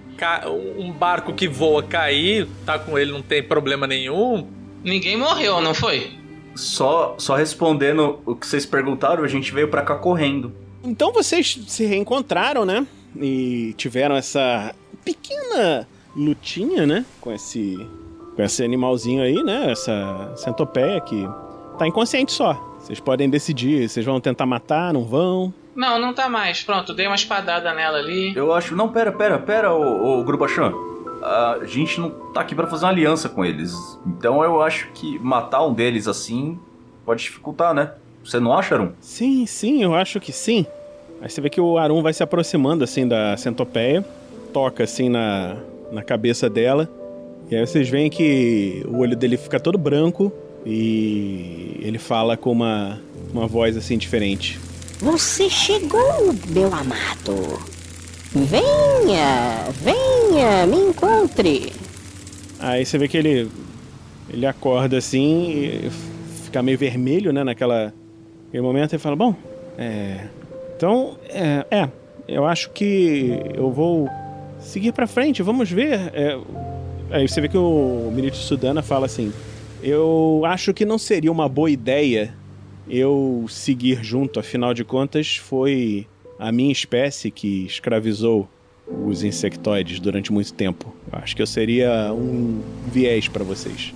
um barco que voa cair, tá com ele, não tem problema nenhum. Ninguém morreu, não foi? Só, só respondendo o que vocês perguntaram, a gente veio pra cá correndo. Então vocês se reencontraram, né? E tiveram essa pequena lutinha, né? Com esse, com esse animalzinho aí, né? Essa centopeia que tá inconsciente só. Vocês podem decidir, vocês vão tentar matar, não vão. Não, não tá mais. Pronto, dei uma espadada nela ali. Eu acho. Não, pera, pera, pera, ô, ô Grubachan. A gente não tá aqui pra fazer uma aliança com eles. Então eu acho que matar um deles assim pode dificultar, né? Você não acha, Arum? Sim, sim, eu acho que sim. Aí você vê que o Arum vai se aproximando assim da centopeia, toca assim na, na cabeça dela. E aí vocês veem que o olho dele fica todo branco e ele fala com uma, uma voz assim diferente. Você chegou, meu amado. Venha, venha, me encontre. Aí você vê que ele ele acorda assim e fica meio vermelho, né, naquela naquele momento e fala: "Bom, é, então é, é, eu acho que eu vou seguir pra frente, vamos ver". É, aí você vê que o ministro Sudana fala assim: "Eu acho que não seria uma boa ideia eu seguir junto, afinal de contas foi a minha espécie que escravizou os insectoides durante muito tempo. Eu acho que eu seria um viés pra vocês.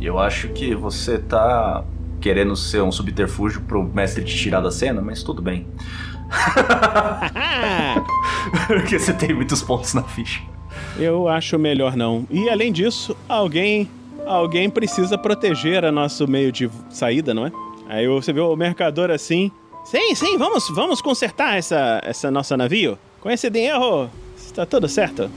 Eu acho que você tá querendo ser um subterfúgio pro mestre te tirar da cena, mas tudo bem. Porque você tem muitos pontos na ficha. Eu acho melhor não. E além disso, alguém alguém precisa proteger a nosso meio de saída, não é? Aí você vê o mercador assim. Sim, sim, vamos, vamos consertar essa, essa nossa navio. Com esse dinheiro, está tudo certo.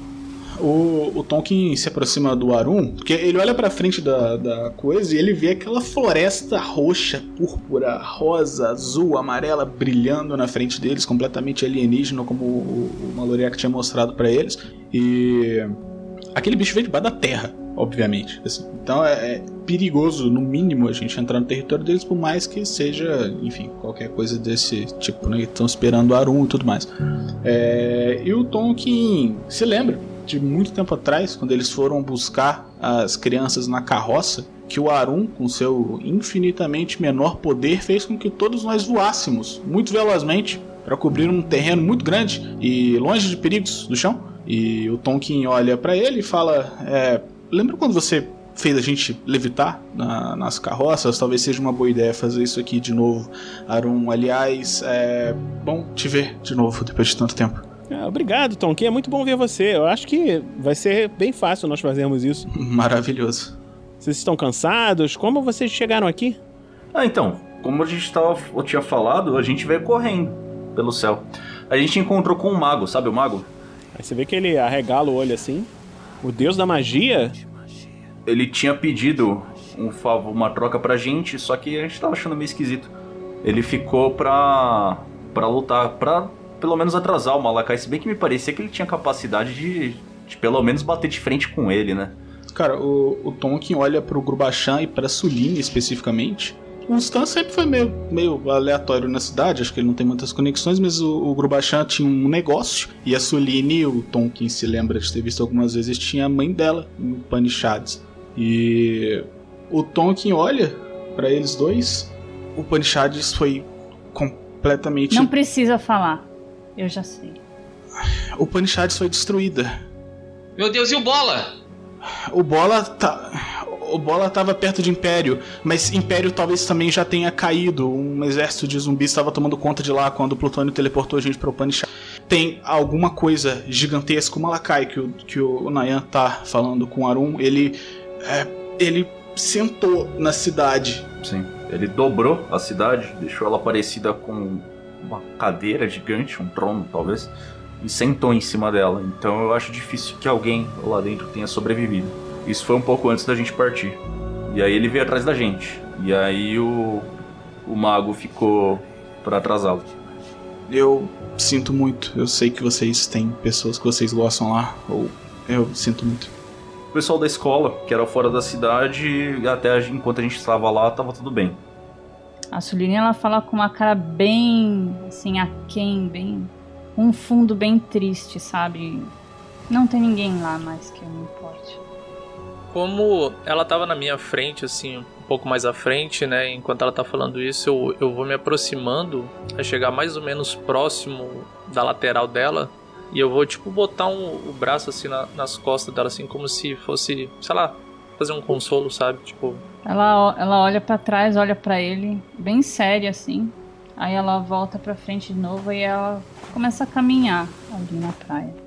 O, o Tonkin se aproxima do Arum, porque ele olha pra frente da, da coisa e ele vê aquela floresta roxa, púrpura, rosa, azul, amarela brilhando na frente deles, completamente alienígena, como o, o Maloriak tinha mostrado pra eles. E aquele bicho veio debaixo da terra, obviamente. assim. Então é, é perigoso, no mínimo, a gente entrar no território deles, por mais que seja, enfim, qualquer coisa desse tipo, né? Estão esperando o Arum e tudo mais. É, e o Tonkin se lembra de muito tempo atrás, quando eles foram buscar as crianças na carroça, que o Arum, com seu infinitamente menor poder, fez com que todos nós voássemos muito velozmente para cobrir um terreno muito grande e longe de perigos do chão. E o Tonkin olha para ele e fala: é, Lembra quando você fez a gente levitar na- nas carroças, talvez seja uma boa ideia fazer isso aqui de novo. Arum, aliás, é bom te ver de novo depois de tanto tempo. Ah, obrigado, Tom, que é muito bom ver você. Eu acho que vai ser bem fácil nós fazermos isso. Maravilhoso. Vocês estão cansados? Como vocês chegaram aqui? Ah, então, como a gente tava, eu tinha falado, a gente veio correndo pelo céu. A gente encontrou com um mago, sabe o mago? Aí você vê que ele arregala o olho assim. O deus da magia? Ele tinha pedido um favor, uma troca pra gente, só que a gente tava achando meio esquisito. Ele ficou pra. pra lutar, pra pelo menos atrasar o Malakai, se bem que me parecia que ele tinha capacidade de, de pelo menos bater de frente com ele, né? Cara, o, o Tonkin olha pro Grubachan e pra Suline especificamente. O Stan sempre foi meio, meio aleatório na cidade, acho que ele não tem muitas conexões, mas o, o Grubachan tinha um negócio. E a Suline, o Tonkin se lembra de ter visto algumas vezes, tinha a mãe dela em Panichads. E o Tonkin olha pra eles dois. O Panichads foi completamente. Não precisa falar. Eu já sei. O Panichads foi destruída. Meu Deus, e o Bola? O Bola tá. O Bola tava perto de Império, mas Império talvez também já tenha caído. Um exército de zumbis estava tomando conta de lá quando o Plutônio teleportou a gente para o Upanishad. Tem alguma coisa gigantesca, o Malakai, que o, que o Nayan tá falando com o Arun, ele. é, ele sentou na cidade. Sim. Ele dobrou a cidade, deixou ela parecida com uma cadeira gigante, um trono talvez, e sentou em cima dela. Então eu acho difícil que alguém lá dentro tenha sobrevivido. Isso foi um pouco antes da gente partir. E aí ele veio atrás da gente. E aí o, o mago ficou pra atrasá-lo. Eu sinto muito. Eu sei que vocês têm pessoas que vocês gostam lá. Ou eu sinto muito. O pessoal da escola, que era fora da cidade, até enquanto a gente estava lá, tava tudo bem. A Suline, ela fala com uma cara bem, assim, aquém, bem... Um fundo bem triste, sabe? Não tem ninguém lá mais que eu me importe. Como ela tava na minha frente, assim, um pouco mais à frente, né? Enquanto ela tá falando isso, eu, eu vou me aproximando a chegar mais ou menos próximo da lateral dela. E eu vou, tipo, botar um- o braço, assim, na- nas costas dela, assim, como se fosse, sei lá, fazer um consolo, sabe? Tipo, Ela, ela olha pra trás, olha pra ele, bem séria assim. Aí ela volta pra frente de novo e ela começa a caminhar ali na praia.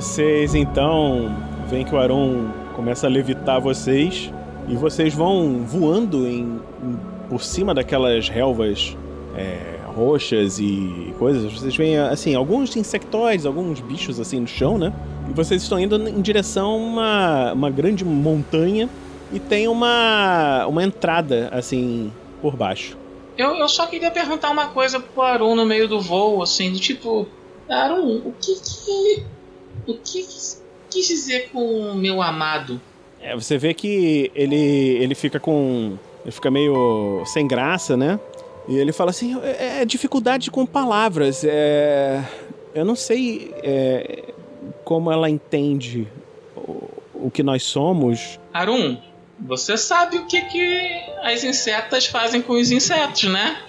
Vocês então veem que o Aron começa a levitar vocês e vocês vão voando em, em- por cima daquelas relvas é, roxas e coisas. Vocês veem assim alguns insectóides, alguns bichos assim no chão, né? E vocês estão indo em direção a uma, uma grande montanha e tem uma uma entrada assim por baixo. Eu, eu só queria perguntar uma coisa pro Arun no meio do voo, assim, do tipo, Arun, o que que. O que quis dizer com meu amado? É, você vê que ele, ele fica com. Ele fica meio sem graça, né? E ele fala assim: é, é dificuldade com palavras. É, eu não sei é, como ela entende o, o que nós somos. Arun, você sabe o que que as insetas fazem com os insetos, né?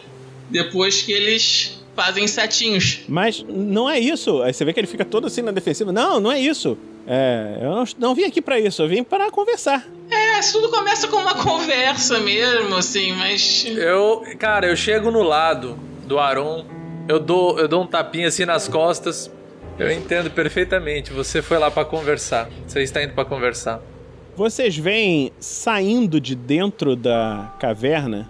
Depois que eles fazem insetinhos. Mas não é isso. Aí você vê que ele fica todo assim na defensiva. Não, não é isso. É, eu não, não vim aqui pra isso, eu vim para conversar. É, tudo começa com uma conversa mesmo, assim, mas. Eu, cara, eu chego no lado do Aron, eu dou, eu dou um tapinha assim nas costas. Eu entendo perfeitamente. Você foi lá pra conversar. Você está indo pra conversar. Vocês veem saindo de dentro da caverna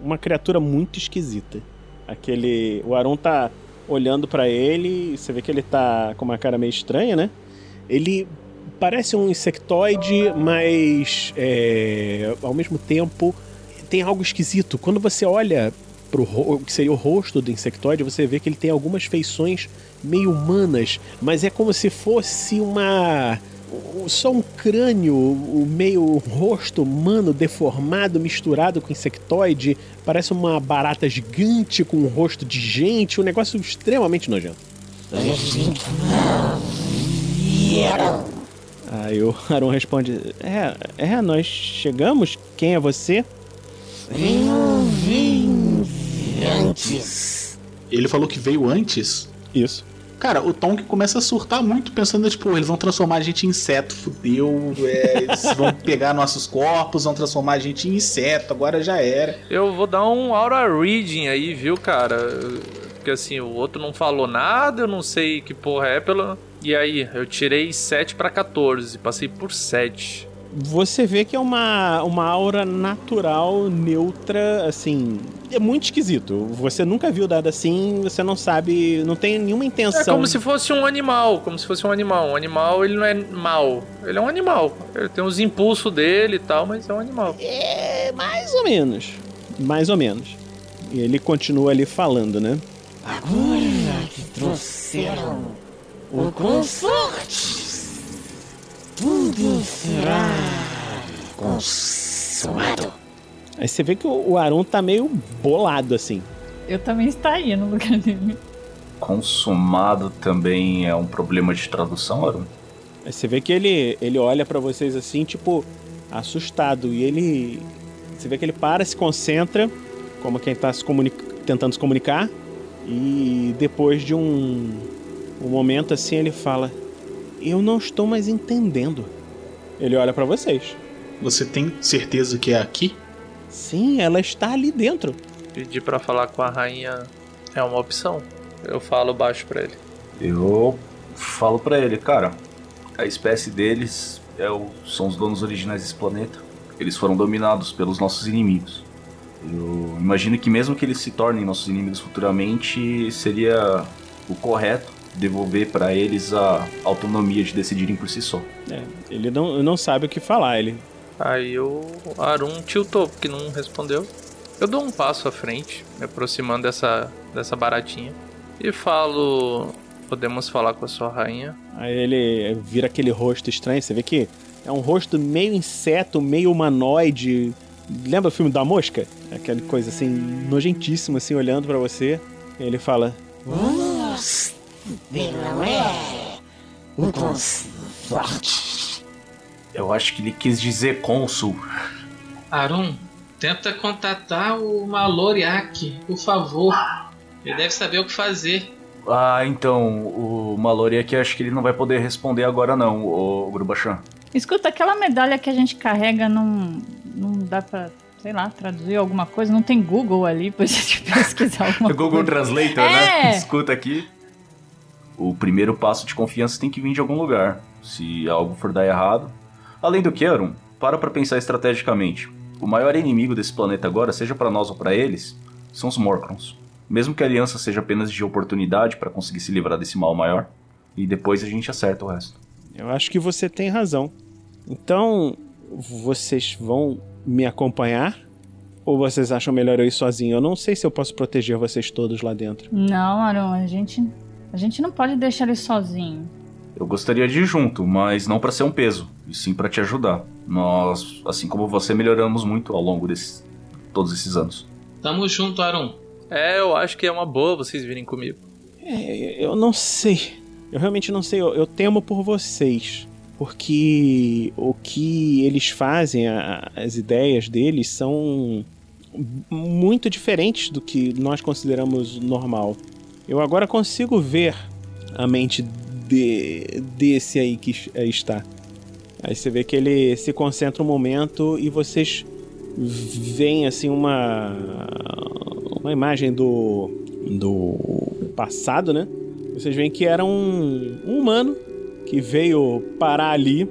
uma criatura muito esquisita. Aquele. O Aron tá olhando pra ele, você vê que ele tá com uma cara meio estranha, né? Ele parece um insectoide, mas é, ao mesmo tempo tem algo esquisito. Quando você olha pro ro- que seria o rosto do insectoide, você vê que ele tem algumas feições meio humanas, mas é como se fosse uma o- só um crânio, o meio rosto humano deformado, misturado com insectoide, parece uma barata gigante com um rosto de gente, um negócio extremamente nojento. Aí o Aron responde: É, é, nós chegamos. Quem é você? Eu vim antes. Ele falou que veio antes? Isso. Cara, o Tom que começa a surtar muito, pensando, tipo, eles vão transformar a gente em inseto, fudeu, é, eles vão pegar nossos corpos, vão transformar a gente em inseto, agora já era. Eu vou dar um aura reading aí, viu, cara? Porque assim, o outro não falou nada, eu não sei que porra é pela. E aí, eu tirei 7 pra 14, passei por 7. Você vê que é uma, uma aura natural, neutra, assim. É muito esquisito. Você nunca viu nada assim, você não sabe, não tem nenhuma intenção. É como se fosse um animal, como se fosse um animal. Um animal, ele não é mal. Ele é um animal. Ele tem os impulsos dele e tal, mas é um animal. É, mais ou menos. Mais ou menos. E ele continua ali falando, né? Agora que trouxeram o conforte, tudo será consumado. Aí você vê que o Aron tá meio bolado, assim. Eu também estaria no lugar dele. Consumado também é um problema de tradução, Aron? Aí você vê que ele, ele olha pra vocês assim, tipo, assustado. E ele. Você vê que ele para, se concentra, como quem tá se comunica- tentando se comunicar. E depois de um, um momento assim, ele fala: Eu não estou mais entendendo. Ele olha pra vocês. Você tem certeza que é aqui? Sim, ela está ali dentro. Pedir pra falar com a rainha é uma opção. Eu falo baixo pra ele. Eu falo pra ele, cara, a espécie deles é o, são os donos originais desse planeta. Eles foram dominados pelos nossos inimigos. Eu imagino que mesmo que eles se tornem nossos inimigos futuramente, seria o correto devolver pra eles a autonomia de decidirem por si só. É, ele não, não sabe o que falar. Ele. Aí o Arun tiltou, porque não respondeu. Eu dou um passo à frente, me aproximando dessa, dessa baratinha. E falo. Podemos falar com a sua rainha? Aí ele vira aquele rosto estranho. Você vê que é um rosto meio inseto, meio humanoide. Lembra o filme da mosca? Aquela coisa assim, nojentíssima, assim, olhando pra você. E ele fala: Você não é o conforte. Eu acho que ele quis dizer cônsul. Arun, tenta contatar o Maloriak, por favor. Ele deve saber o que fazer. Ah, então, o Malori aqui acho que ele não vai poder responder agora não, o Grubachan. Escuta, aquela medalha que a gente carrega não, não dá pra, sei lá, traduzir alguma coisa? Não tem Google ali pra gente pesquisar alguma Google coisa? Translator, É. né? Escuta aqui. O primeiro passo de confiança tem que vir de algum lugar. Se algo for dar errado. Além do que, Arun, para pra pensar estrategicamente. O maior inimigo desse planeta agora, seja pra nós ou pra eles, são os Morkrons. Mesmo que a aliança seja apenas de oportunidade pra conseguir se livrar desse mal maior, e depois a gente acerta o resto. Eu acho que você tem razão. Então, vocês vão me acompanhar? Ou vocês acham melhor eu ir sozinho? Eu não sei se eu posso proteger vocês todos lá dentro. Não, Aron, a gente, a gente não pode deixar ele sozinho. Eu gostaria de ir junto, mas não pra ser um peso, e sim pra te ajudar. Nós, assim como você, melhoramos muito ao longo desses todos esses anos. Tamo junto, Arun. É, eu acho que é uma boa vocês virem comigo. É, eu não sei. Eu realmente não sei. Eu, eu temo por vocês. Porque o que eles fazem, a- as ideias deles são muito diferentes do que nós consideramos normal. Eu agora consigo ver a mente de, desse aí que está. Aí você vê que ele se concentra um momento e vocês veem assim uma uma imagem do do passado, né? Vocês veem que era um, um humano que veio parar ali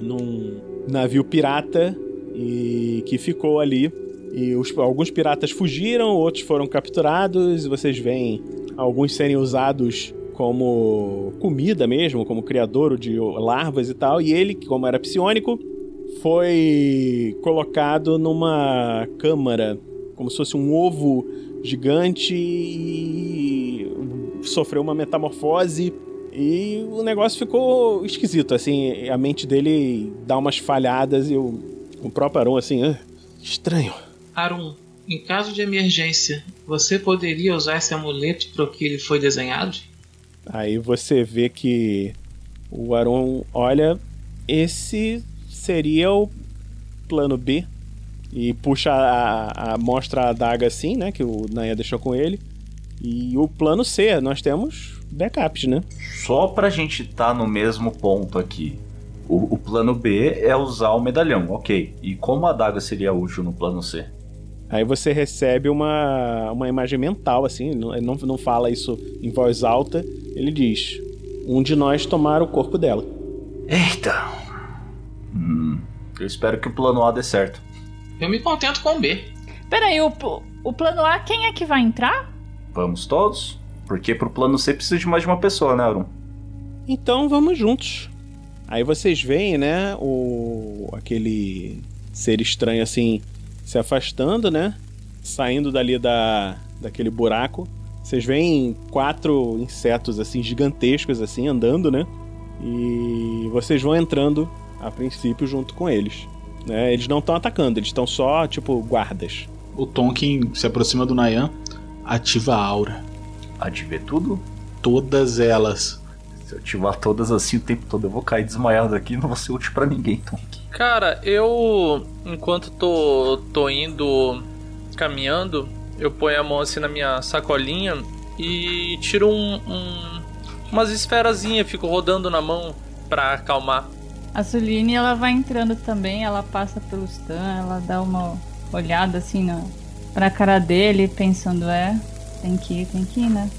num, navio pirata e que ficou ali. E os- alguns piratas fugiram, outros foram capturados. E vocês veem alguns serem usados como comida mesmo, como criadouro de larvas e tal. E ele, como era psionico, foi colocado numa câmara, como se fosse um ovo gigante e sofreu uma metamorfose e o negócio ficou esquisito, assim, a mente dele dá umas falhadas e o, o próprio Aron, assim, "Ah, estranho. Arum, em caso de emergência, você poderia usar esse amuleto para o que ele foi desenhado? Aí você vê que o Aron olha, esse seria o plano B e puxa a, a mostra a adaga assim, né, que o Naya deixou com ele. E o plano C, nós temos backups, né? Só pra gente tá no mesmo ponto aqui. O, o plano B é usar o medalhão, ok. E como a adaga seria útil no plano C? Aí você recebe uma, uma imagem mental, assim, não- ele não, não fala isso em voz alta. Ele diz: Um de nós tomar o corpo dela. Eita! Hum, eu espero que o plano A dê certo. Eu me contento com o B. Peraí, o, o plano A, quem é que vai entrar? Vamos todos? Porque pro plano C precisa de mais de uma pessoa, né, Arum? Então vamos juntos. Aí vocês veem, né, o aquele ser estranho assim se afastando, né? Saindo dali da daquele buraco. Vocês veem quatro insetos assim gigantescos assim andando, né? E vocês vão entrando a princípio junto com eles. Né? Eles não estão atacando, eles estão só tipo guardas. O Tonkin se aproxima do Nayan, ativa a aura. A de ver tudo? Todas elas. Se eu ativar todas assim o tempo todo, eu vou cair desmaiado aqui e não vou ser útil pra ninguém, então. Cara, eu enquanto tô, tô indo caminhando, eu ponho a mão assim na minha sacolinha e tiro um, um- umas esferazinhas, fico rodando na mão pra acalmar. A Suline, ela vai entrando também, ela passa pelo stand, ela dá uma olhada assim na, pra cara dele, pensando, é, tem que ir, tem que ir, né?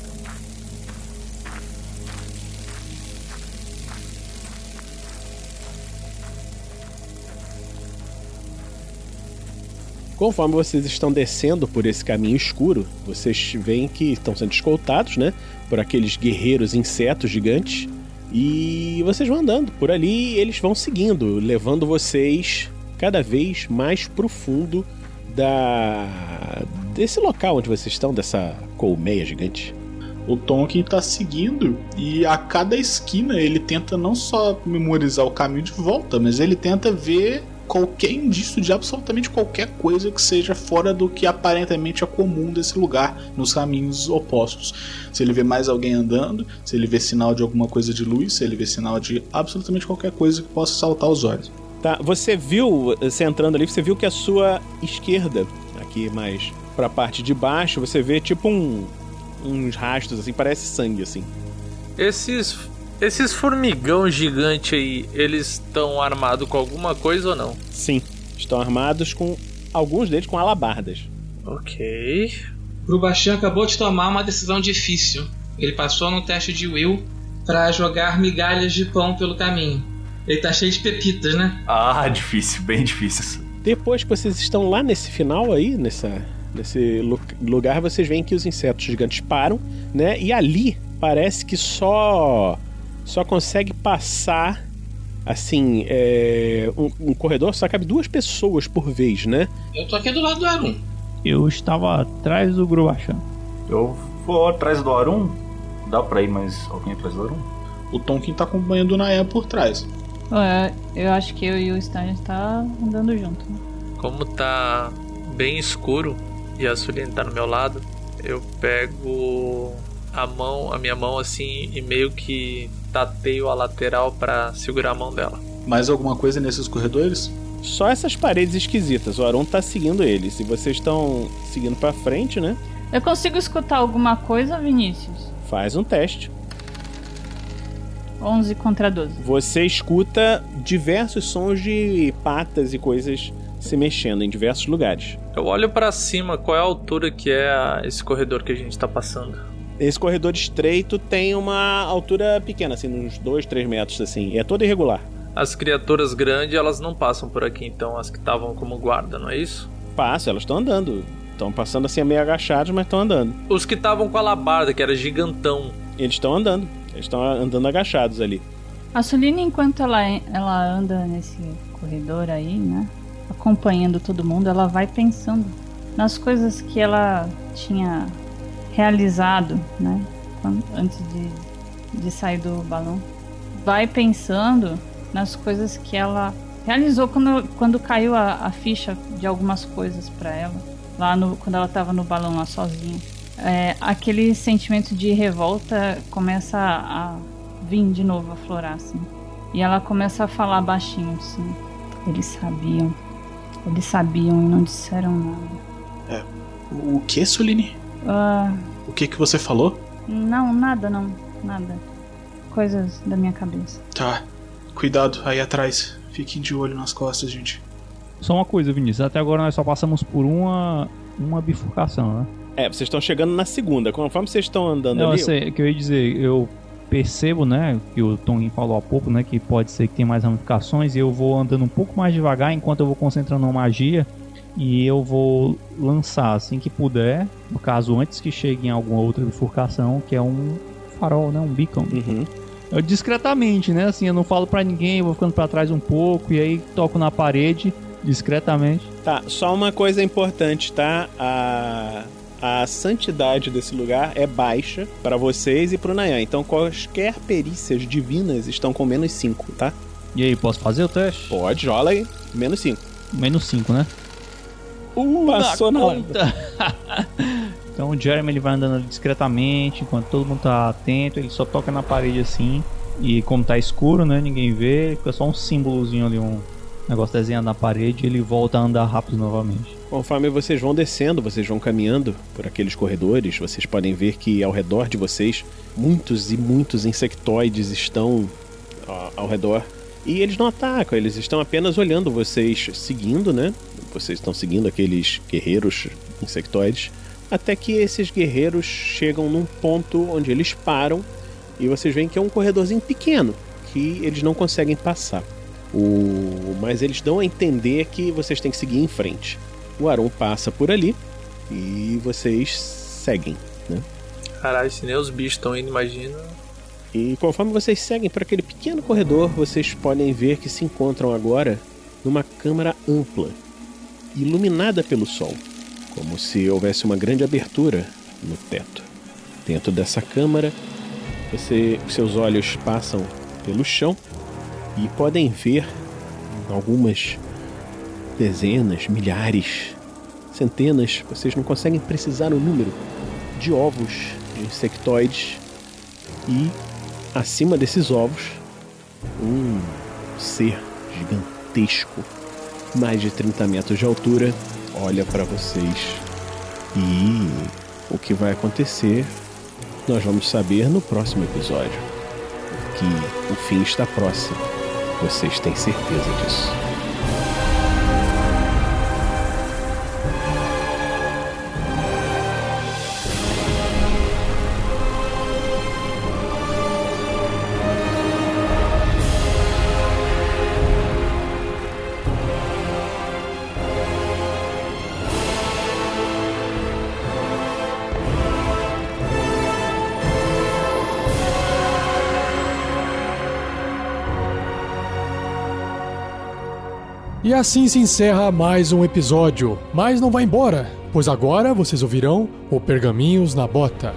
Conforme vocês estão descendo por esse caminho escuro, vocês veem que estão sendo escoltados, né? Por aqueles guerreiros insetos gigantes. E vocês vão andando por ali e eles vão seguindo, levando vocês cada vez mais profundo da desse local onde vocês estão, dessa colmeia gigante. O Tonkin tá seguindo e a cada esquina ele tenta não só memorizar o caminho de volta, mas ele tenta ver qualquer indício de absolutamente qualquer coisa que seja fora do que aparentemente é comum desse lugar, nos caminhos opostos. Se ele vê mais alguém andando, se ele vê sinal de alguma coisa de luz, se ele vê sinal de absolutamente qualquer coisa que possa saltar os olhos. Tá, você viu, você entrando ali, você viu que a sua esquerda, aqui mais pra parte de baixo, você vê tipo um uns rastros assim, parece sangue assim. Esses esses formigão gigante aí, eles estão armados com alguma coisa ou não? Sim, estão armados com alguns deles com alabardas. Ok. Grubachan acabou de tomar uma decisão difícil. Ele passou no teste de Will pra jogar migalhas de pão pelo caminho. Ele tá cheio de pepitas, né? Ah, difícil, bem difícil. Depois que vocês estão lá nesse final aí, nessa, nesse lu- lugar, vocês veem que os insetos gigantes param, né? E ali parece que só só consegue passar assim é, um, um corredor só cabe duas pessoas por vez, né? Eu tô aqui do lado do Arum. Eu estava atrás do Grubachan. Eu vou atrás do Arum. Dá pra ir mais alguém atrás do Arum? O Tonkin tá acompanhando o Nayan por trás. É, eu acho que eu e o Stan a gente tá andando junto. né? Como tá bem escuro e a Suline tá no meu lado, eu pego a mão, a minha mão assim e meio que tateio a lateral pra segurar a mão dela. Mais alguma coisa nesses corredores? Só essas paredes esquisitas. O Aron tá seguindo eles. E vocês estão seguindo pra frente, né? Eu consigo escutar alguma coisa, Vinícius? Faz um teste. 11 contra 12. Você escuta diversos sons de patas e coisas se mexendo em diversos lugares. Eu olho pra cima, qual é a altura que é esse corredor que a gente tá passando? Esse corredor estreito tem uma altura pequena, assim, uns 2, 3 metros, assim. É todo irregular. As criaturas grandes, elas não passam por aqui, então, as que estavam como guarda, não é isso? Passa, elas estão andando. Estão passando assim meio agachados, mas estão andando. Os que estavam com a labarda, que era gigantão. Eles estão andando. Eles estão andando agachados ali. A Suline, enquanto ela, ela anda nesse corredor aí, né? Acompanhando todo mundo, ela vai pensando nas coisas que ela tinha realizado, né? Antes de, de sair do balão. Vai pensando nas coisas que ela realizou quando, quando caiu a, a ficha de algumas coisas pra ela. Lá no, quando ela tava no balão lá sozinha. É, aquele sentimento de revolta começa a, vir de novo, aflorar, assim. E ela começa a falar baixinho, assim. Eles sabiam. Eles sabiam e não disseram nada. O que, Suline? Ah, O que que você falou? não, nada, não. Nada. Coisas da minha cabeça. Tá. Cuidado aí atrás. Fiquem de olho nas costas, gente. Só uma coisa, Vinícius. Até agora nós só passamos por uma, uma bifurcação, né? É, vocês estão chegando na segunda. Conforme vocês estão andando Não, ali. eu sei, que eu ia dizer, eu percebo, né, que o Tom falou há pouco, né, que pode ser que tem mais ramificações e eu vou andando um pouco mais devagar enquanto eu vou concentrando na magia e eu vou lançar assim que puder, no caso antes que chegue em alguma outra bifurcação, que é um farol, né, um beacon. Uhum. Eu discretamente, né, assim, eu não falo pra ninguém, vou ficando pra trás um pouco e aí toco na parede discretamente. Tá, só uma coisa importante, tá? A, a santidade desse lugar é baixa para vocês e pro Nayan. Então quaisquer perícias divinas estão com menos 5, tá? E aí, posso fazer o teste? Pode, rola aí. Menos 5. Menos 5, né? Uh, Passou na conta. então o Jeremy ele vai andando discretamente, enquanto todo mundo tá atento, ele só toca na parede assim. E como tá escuro, né? Ninguém vê, fica só um símbolozinho ali, um negócio desenhado na parede, e ele volta a andar rápido novamente. Conforme vocês vão descendo, vocês vão caminhando por aqueles corredores, vocês podem ver que ao redor de vocês muitos e muitos insectoides estão ó, ao redor. E eles não atacam, eles estão apenas olhando vocês, seguindo, né? Vocês estão seguindo aqueles guerreiros insectoides, até que esses guerreiros chegam num ponto onde eles param e vocês veem que é um corredorzinho pequeno que eles não conseguem passar. O... Mas eles dão a entender que vocês têm que seguir em frente. O Aron passa por ali e vocês seguem, né? Caralho, se nem os bichos estão indo, imagina. E conforme vocês seguem por aquele pequeno corredor, vocês podem ver que se encontram agora numa câmara ampla, iluminada pelo sol, como se houvesse uma grande abertura no teto. Dentro dessa câmara, você, seus olhos passam pelo chão e podem ver algumas dezenas, milhares, centenas, vocês não conseguem precisar o número de ovos de insectoides e acima desses ovos um ser gigantesco, mais de 30 metros de altura, olha para vocês e o que vai acontecer nós vamos saber no próximo episódio. Que o fim está próximo. Vocês têm certeza disso. E assim se encerra mais um episódio. Mas não vá embora, pois agora vocês ouvirão o Pergaminhos na Bota.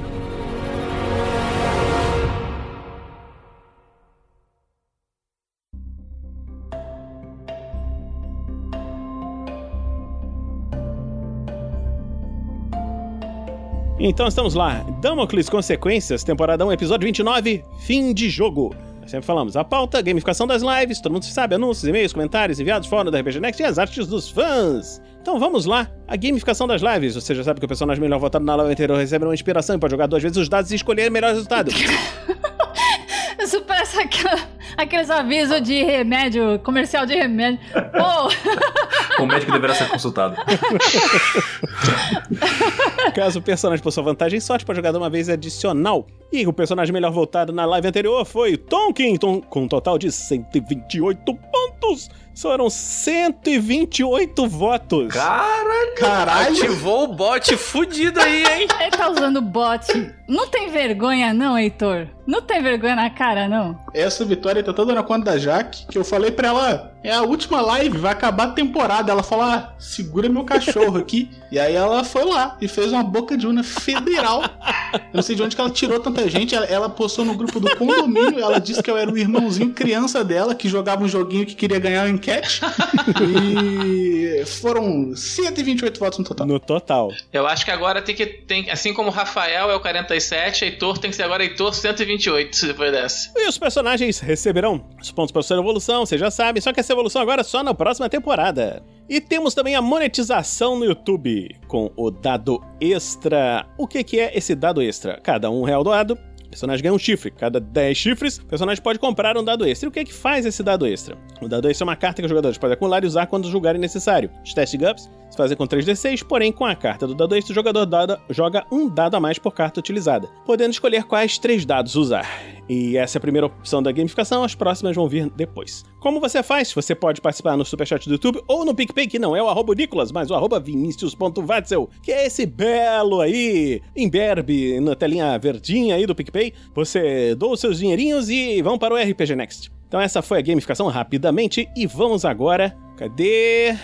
Então estamos lá. Damocles Consequências, temporada 1, episódio 29, fim de jogo. Nós sempre falamos a pauta, gamificação das lives, todo mundo sabe, anúncios, e-mails, comentários, enviados, fórum da RPG Next e as artes dos fãs. Então vamos lá, a gamificação das lives. Você já sabe que o personagem melhor votado na live anterior recebe uma inspiração e pode jogar duas vezes os dados e escolher o melhor resultado. Parece aquela- aqueles avisos de remédio, comercial de remédio. Pô, O médico deverá ser consultado. Caso o personagem possua vantagem, sorte para jogador uma vez adicional. E o personagem melhor voltado na live anterior foi Tonkin, Tom- com um total de 128 pontos. Foram 128 votos. Caralho! Caralho! Ativou o bot fudido aí, hein? ele tá usando bot. Não tem vergonha, não, Heitor? Não tem vergonha na cara, não? Essa vitória tá toda na conta da Jaque, que eu falei pra ela, é a última live, vai acabar a temporada. Ela falou, ah, segura meu cachorro aqui. E aí ela foi lá e fez uma boca de urna federal. Eu não sei de onde que ela tirou tanta gente. Ela, ela postou no grupo do condomínio, ela disse que eu era o irmãozinho criança dela, que jogava um joguinho que queria ganhar uma enquete. E foram 128 votos no total. No total. Eu acho que agora tem que. Tem, assim como o Rafael é o 47, Heitor tem que ser agora Heitor 128 depois dessa. E os personagens receberão os pontos para sua evolução, você já sabe, só que essa evolução agora é só na próxima temporada. E temos também a monetização no YouTube, com o dado extra. O que, que é esse dado extra? Cada um real doado, o personagem ganha um chifre. Cada 10 chifres, o personagem pode comprar um dado extra. E o que é que faz esse dado extra? O dado extra é uma carta que os jogadores podem acumular e usar quando julgarem necessário. Os testes de GUPS se fazem com 3d6, porém com a carta do dado extra, o jogador joga um dado a mais por carta utilizada, podendo escolher quais três dados usar. E essa é a primeira opção da gamificação, as próximas vão vir depois. Como você faz? Você pode participar no Superchat do YouTube ou no PicPay, que não é o arroba Nicolas, mas o arroba vinicius.vatzel, que é esse belo aí, imberbe na telinha verdinha aí do PicPay. Você doa os seus dinheirinhos e vão para o RPG Next. Então essa foi a gamificação rapidamente e vamos agora... Cadê...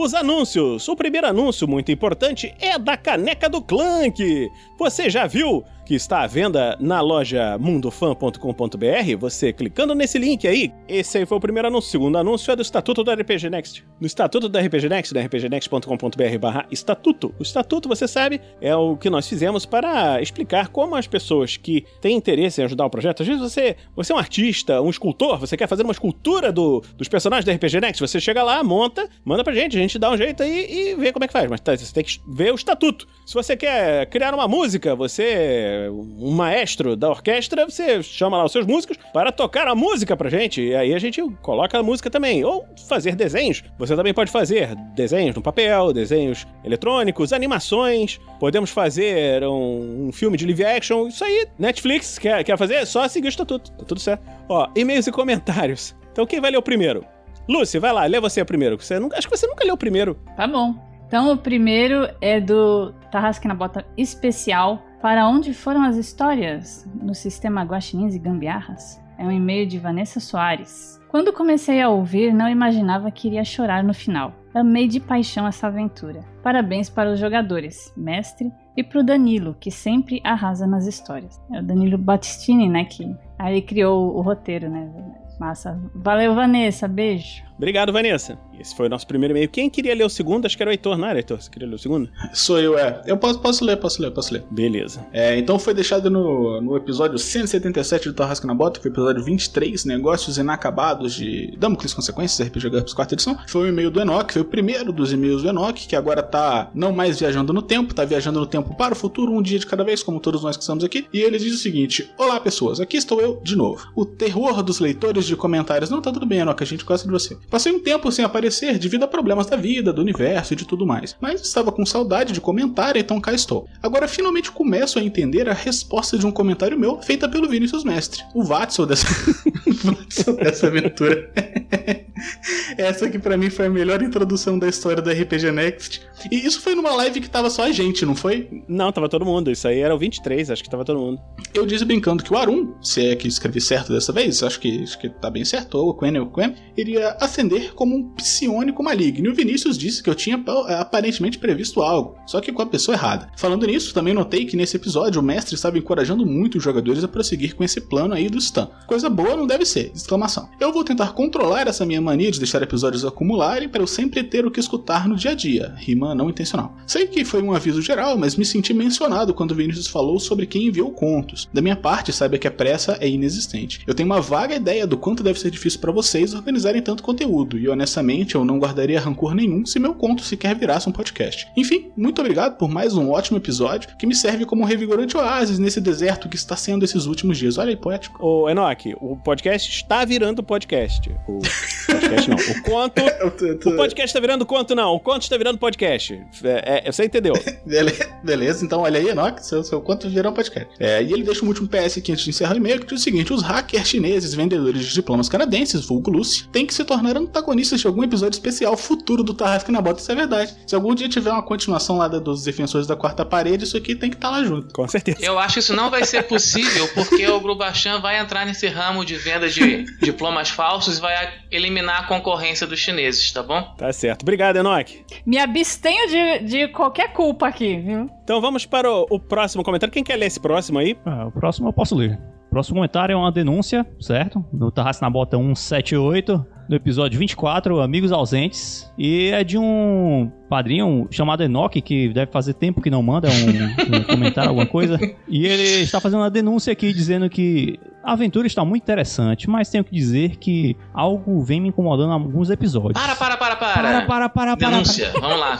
Os anúncios. O primeiro anúncio muito importante é da caneca do Clank. Você já viu que está à venda na loja mundofan.com.br? Você clicando nesse link aí. Esse aí foi o primeiro anúncio. O segundo anúncio é do Estatuto da RPG Next. No Estatuto da RPG Next, da rpgnext.com.br barra estatuto. O estatuto, você sabe, é o que nós fizemos para explicar como as pessoas que têm interesse em ajudar o projeto, às vezes você, você é um artista, um escultor, você quer fazer uma escultura do- dos personagens da RPG Next, você chega lá, monta, manda pra gente, a gente dá um jeito aí e vê como é que faz. Mas tá, você tem que ver o estatuto. Se você quer criar uma música, você é um maestro da orquestra, você chama lá os seus músicos para tocar a música pra gente. E aí a gente coloca a música também. Ou fazer desenhos. Você também pode fazer desenhos no papel, desenhos eletrônicos, animações. Podemos fazer um, um filme de live action. Isso aí, Netflix quer, quer fazer? Só seguir o estatuto. Tá tudo certo. Ó, e-mails e comentários. Então quem vai ler o primeiro? Lúcia, vai lá, lê você primeiro. Você nunca, acho que você nunca leu o primeiro. Tá bom. Então o primeiro é do Tarrasque na Bota Especial. Para onde foram as histórias no sistema Guaxinins e Gambiarras? É um e-mail de Vanessa Soares. Quando comecei a ouvir, não imaginava que iria chorar no final. Amei de paixão essa aventura. Parabéns para os jogadores, mestre, e pro Danilo, que sempre arrasa nas histórias. É o Danilo Battistini, né, que aí criou o roteiro, né? Massa. Valeu, Vanessa. Beijo. Obrigado, Vanessa. Esse foi o nosso primeiro e-mail. Quem queria ler o segundo? Acho que era o Heitor, não era, Heitor? Você queria ler o segundo? Sou eu, é. Eu posso, posso ler, posso ler, posso ler. Beleza. É, então foi deixado no, no episódio 177 do Tarrasca na Bota, foi o episódio 23, Negócios Inacabados de Damocles Consequências, RPG GURPS, quarta edição. Foi o e-mail do Enoch, foi o primeiro dos e-mails do Enoch, que agora tá não mais viajando no tempo, tá viajando no tempo para o futuro, um dia de cada vez, como todos nós que estamos aqui. E ele diz o seguinte: Olá pessoas, aqui estou eu de novo. O terror dos leitores de comentários. Não, tá tudo bem, Enoch, a gente gosta de você. Passei um tempo sem aparecer devido a problemas da vida, do universo e de tudo mais. Mas estava com saudade de comentar, então cá estou. Agora finalmente começo a entender a resposta de um comentário meu feita pelo Vinícius Mestre, o Watson dessa, Watson dessa aventura. Essa aqui pra mim foi a melhor introdução da história da RPG Next. E isso foi numa live que tava só a gente, não foi? Não, tava todo mundo. Isso aí era o 23, acho que tava todo mundo. Eu disse brincando que o Arum, se é que escrevi certo dessa vez, acho que, acho que tá bem certo, ou o Quen, ou o Quen, iria ascender como um psionico maligno. E o Vinícius disse que eu tinha pa- aparentemente previsto algo, só que com a pessoa errada. Falando nisso, também notei que nesse episódio o mestre estava encorajando muito os jogadores a prosseguir com esse plano aí do stun. Coisa boa não deve ser, exclamação. Eu vou tentar controlar essa minha mania de deixar episódios acumularem para eu sempre ter o que escutar no dia a dia. Rima não intencional. Sei que foi um aviso geral, mas me senti mencionado quando Vinícius falou sobre quem enviou contos. Da minha parte, saiba que a pressa é inexistente. Eu tenho uma vaga ideia do quanto deve ser difícil para vocês organizarem tanto conteúdo, e honestamente eu não guardaria rancor nenhum se meu conto sequer virasse um podcast. Enfim, muito obrigado por mais um ótimo episódio que me serve como um revigorante oásis nesse deserto que está sendo esses últimos dias. Olha aí, poético. Ô, Enoch, o podcast está virando podcast. O podcast não. O conto. o podcast está virando conto, não. O conto está virando podcast. É, é, você entendeu? Bele- Beleza, então olha aí, Enoch, seu, seu conto virou podcast. É, e ele deixa um último PS aqui antes de encerrar o e-mail, que diz o seguinte: os hackers chineses vendedores de diplomas canadenses, vulgo Lucy, têm que se tornar antagonistas de algum episódio especial futuro do Tarrasque na Bota. Isso é verdade. Se algum dia tiver uma continuação lá dos defensores da quarta parede, isso aqui tem que estar lá junto. Com certeza. Eu acho que isso não vai ser possível porque o Grubachan vai entrar nesse ramo de venda de diplomas falsos e vai eliminar a concorrência dos chineses, tá bom? Tá certo. Obrigado, Enoch. Me abstenho de, de qualquer culpa aqui, viu? Então vamos para o, o próximo comentário. Quem quer ler esse próximo aí? Ah, o próximo eu posso ler. O próximo comentário é uma denúncia, certo? No Tarrasque na Bota 178, do episódio 24, Amigos Ausentes. E é de um padrinho chamado Enoch, que deve fazer tempo que não manda um, um comentário, alguma coisa. E ele está fazendo uma denúncia aqui, dizendo que a aventura está muito interessante, mas tenho que dizer que algo vem me incomodando em alguns episódios. Para, para, para, para. Para, para, para, para. Denúncia. Vamos lá.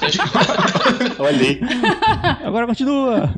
Olha aí. Agora continua.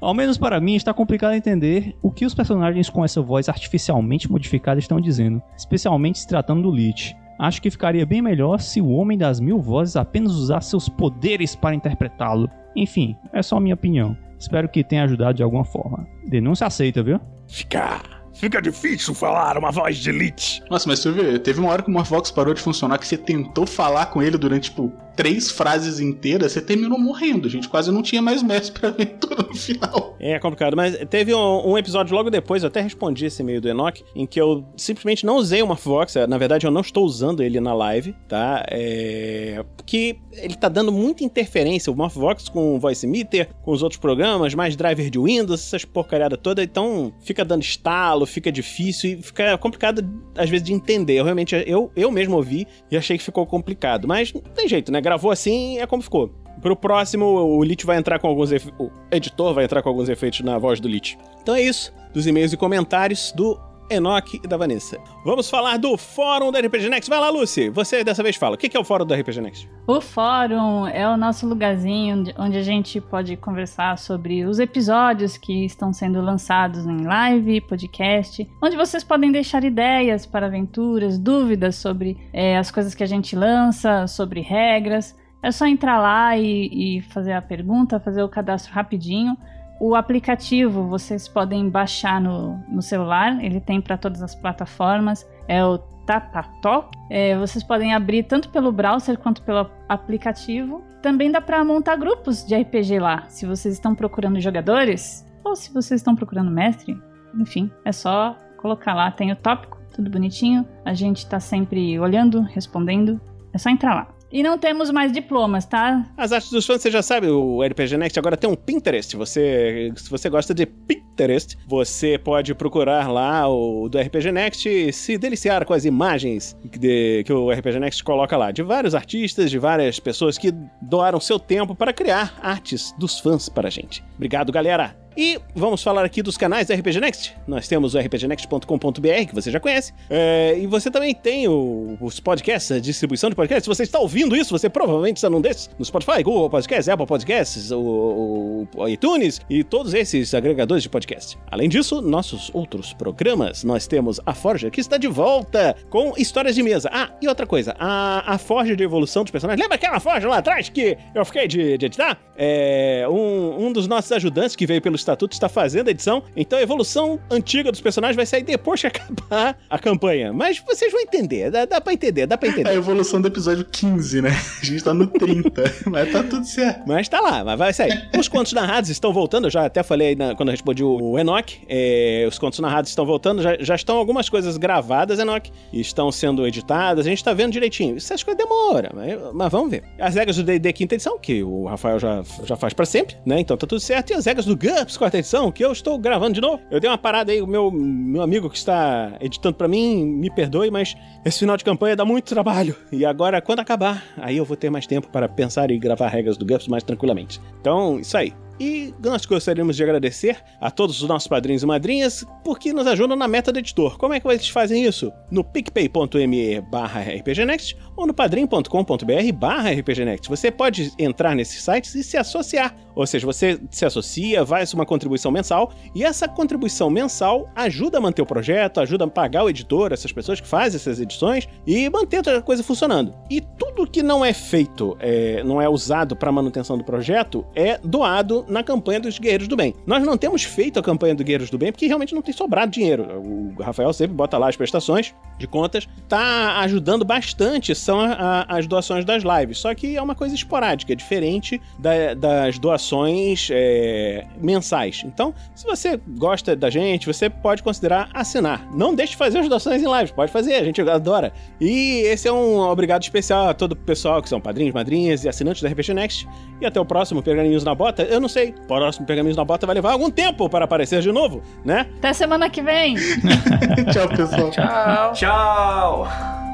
Ao menos para mim está complicado entender o que os personagens com essa voz artificialmente modificada estão dizendo, especialmente se tratando do Lich. Acho que ficaria bem melhor se o Homem das Mil Vozes apenas usasse seus poderes para interpretá-lo. Enfim, é só a minha opinião. Espero que tenha ajudado de alguma forma. Denúncia aceita, viu? Fica. Fica difícil falar uma voz de elite. Nossa, mas você viu, teve uma hora que o Morphox parou de funcionar que você tentou falar com ele durante, tipo, três frases inteiras, você terminou morrendo, gente. Quase não tinha mais mestre pra aventura no final. É complicado, mas teve um, um episódio logo depois, eu até respondi esse e-mail do Enoch, em que eu simplesmente não usei o Morphvox. Na verdade, eu não estou usando ele na live, tá? É... Porque ele tá dando muita interferência, o Morphvox com o Voice Meter, com os outros programas, mais driver de Windows, essas porcariadas toda, então fica dando estalo, fica difícil e fica complicado às vezes de entender. Eu realmente, eu, eu mesmo ouvi e achei que ficou complicado, mas não tem jeito, né? Gravou assim, é como ficou. Pro próximo, o Lich vai entrar com alguns. O editor vai entrar com alguns efeitos na voz do Lich. Então é isso. Dos e-mails e comentários do Enoch e da Vanessa. Vamos falar do fórum da RPG Next. Vai lá, Lucy. Você dessa vez fala. O que é o fórum da RPG Next? O fórum é o nosso lugarzinho onde- onde a gente pode conversar sobre os episódios que estão sendo lançados em live, podcast, onde vocês podem deixar ideias para aventuras, dúvidas sobre é, as coisas que a gente lança, sobre regras. É só entrar lá e, e fazer a pergunta, fazer o cadastro rapidinho. O aplicativo vocês podem baixar no, no celular, ele tem para todas as plataformas. É o Tatató. É, vocês podem abrir tanto pelo browser quanto pelo aplicativo. Também dá para montar grupos de RPG lá, se vocês estão procurando jogadores ou se vocês estão procurando mestre. Enfim, é só colocar lá, tem o tópico, tudo bonitinho. A gente tá sempre olhando, respondendo. É só entrar lá. E não temos mais diplomas, tá? As artes dos fãs, você já sabe, o RPG Next agora tem um Pinterest. Você, se você gosta de Pinterest, você pode procurar lá o do RPG Next e se deliciar com as imagens de- que o RPG Next coloca lá. De vários artistas, de várias pessoas que doaram seu tempo para criar artes dos fãs para a gente. Obrigado, galera! E vamos falar aqui dos canais da RPG Next. Nós temos o rpgnext.com.br, que você já conhece. É, e você também tem o- os podcasts, a distribuição de podcasts. Se você está ouvindo isso, você provavelmente está num desses. No Spotify, Google Podcasts, Apple Podcasts, o, o- o iTunes e todos esses agregadores de podcast. Além disso, nossos outros programas. Nós temos a Forja, que está de volta com histórias de mesa. Ah, e outra coisa. A, a Forja de evolução dos personagens. Lembra aquela Forja lá atrás que eu fiquei de, de editar? É, um, um dos nossos ajudantes que veio pelo Estatuto está fazendo a edição. Então a evolução antiga dos personagens vai sair depois que acabar a campanha. Mas vocês vão entender. Dá, dá pra entender, dá pra entender. É a evolução do episódio 15, né? A gente tá no 30, mas tá tudo certo. Mas tá lá, mas vai sair. Os contos narrados estão voltando, eu já até falei aí na- quando eu respondi o, o Enoch. É, os contos narrados estão voltando. Já, já estão algumas coisas gravadas, Enoch. Estão sendo editadas. A gente tá vendo direitinho. Essas coisas demoram, mas, mas vamos ver. As regras do D&D quinta edição, que o Rafael já, já faz pra sempre, né? Então tá tudo certo. E as regras do GURPS quarta edição, que eu estou gravando de novo. Eu dei uma parada aí, o meu, meu amigo que está editando pra mim, me perdoe, mas esse final de campanha dá muito trabalho. E agora, quando acabar, aí eu vou ter mais tempo para pensar e gravar regras do GURPS mais tranquilamente. Então, isso aí. E nós gostaríamos de agradecer a todos os nossos padrinhos e madrinhas porque nos ajudam na meta do editor. Como é que eles fazem isso? No picpay.me barra rpgnext ou no padrim.com.br barra rpgnext. Você pode entrar nesses sites e se associar. Ou seja, você se associa, faz uma contribuição mensal e essa contribuição mensal ajuda a manter o projeto, ajuda a pagar o editor, essas pessoas que fazem essas edições e manter a coisa funcionando. E tudo que não é feito, é, não é usado para manutenção do projeto, é doado na campanha dos Guerreiros do Bem. Nós não temos feito a campanha dos Guerreiros do Bem porque realmente não tem sobrado dinheiro. O Rafael sempre bota lá as prestações de contas, tá ajudando bastante são a- a- as doações das lives. Só que é uma coisa esporádica, é diferente da- das doações é, mensais. Então, se você gosta da gente, você pode considerar assinar. Não deixe de fazer as doações em lives, pode fazer, a gente adora. E esse é um obrigado especial a todo o pessoal que são padrinhos, madrinhas e assinantes da RPG Next. E até o próximo Pergaminhos na Bota. Eu não sei, o próximo Pergaminhos na Bota vai levar algum tempo para aparecer de novo, né? Até semana que vem. Tchau, pessoal. Tchau. Tchau!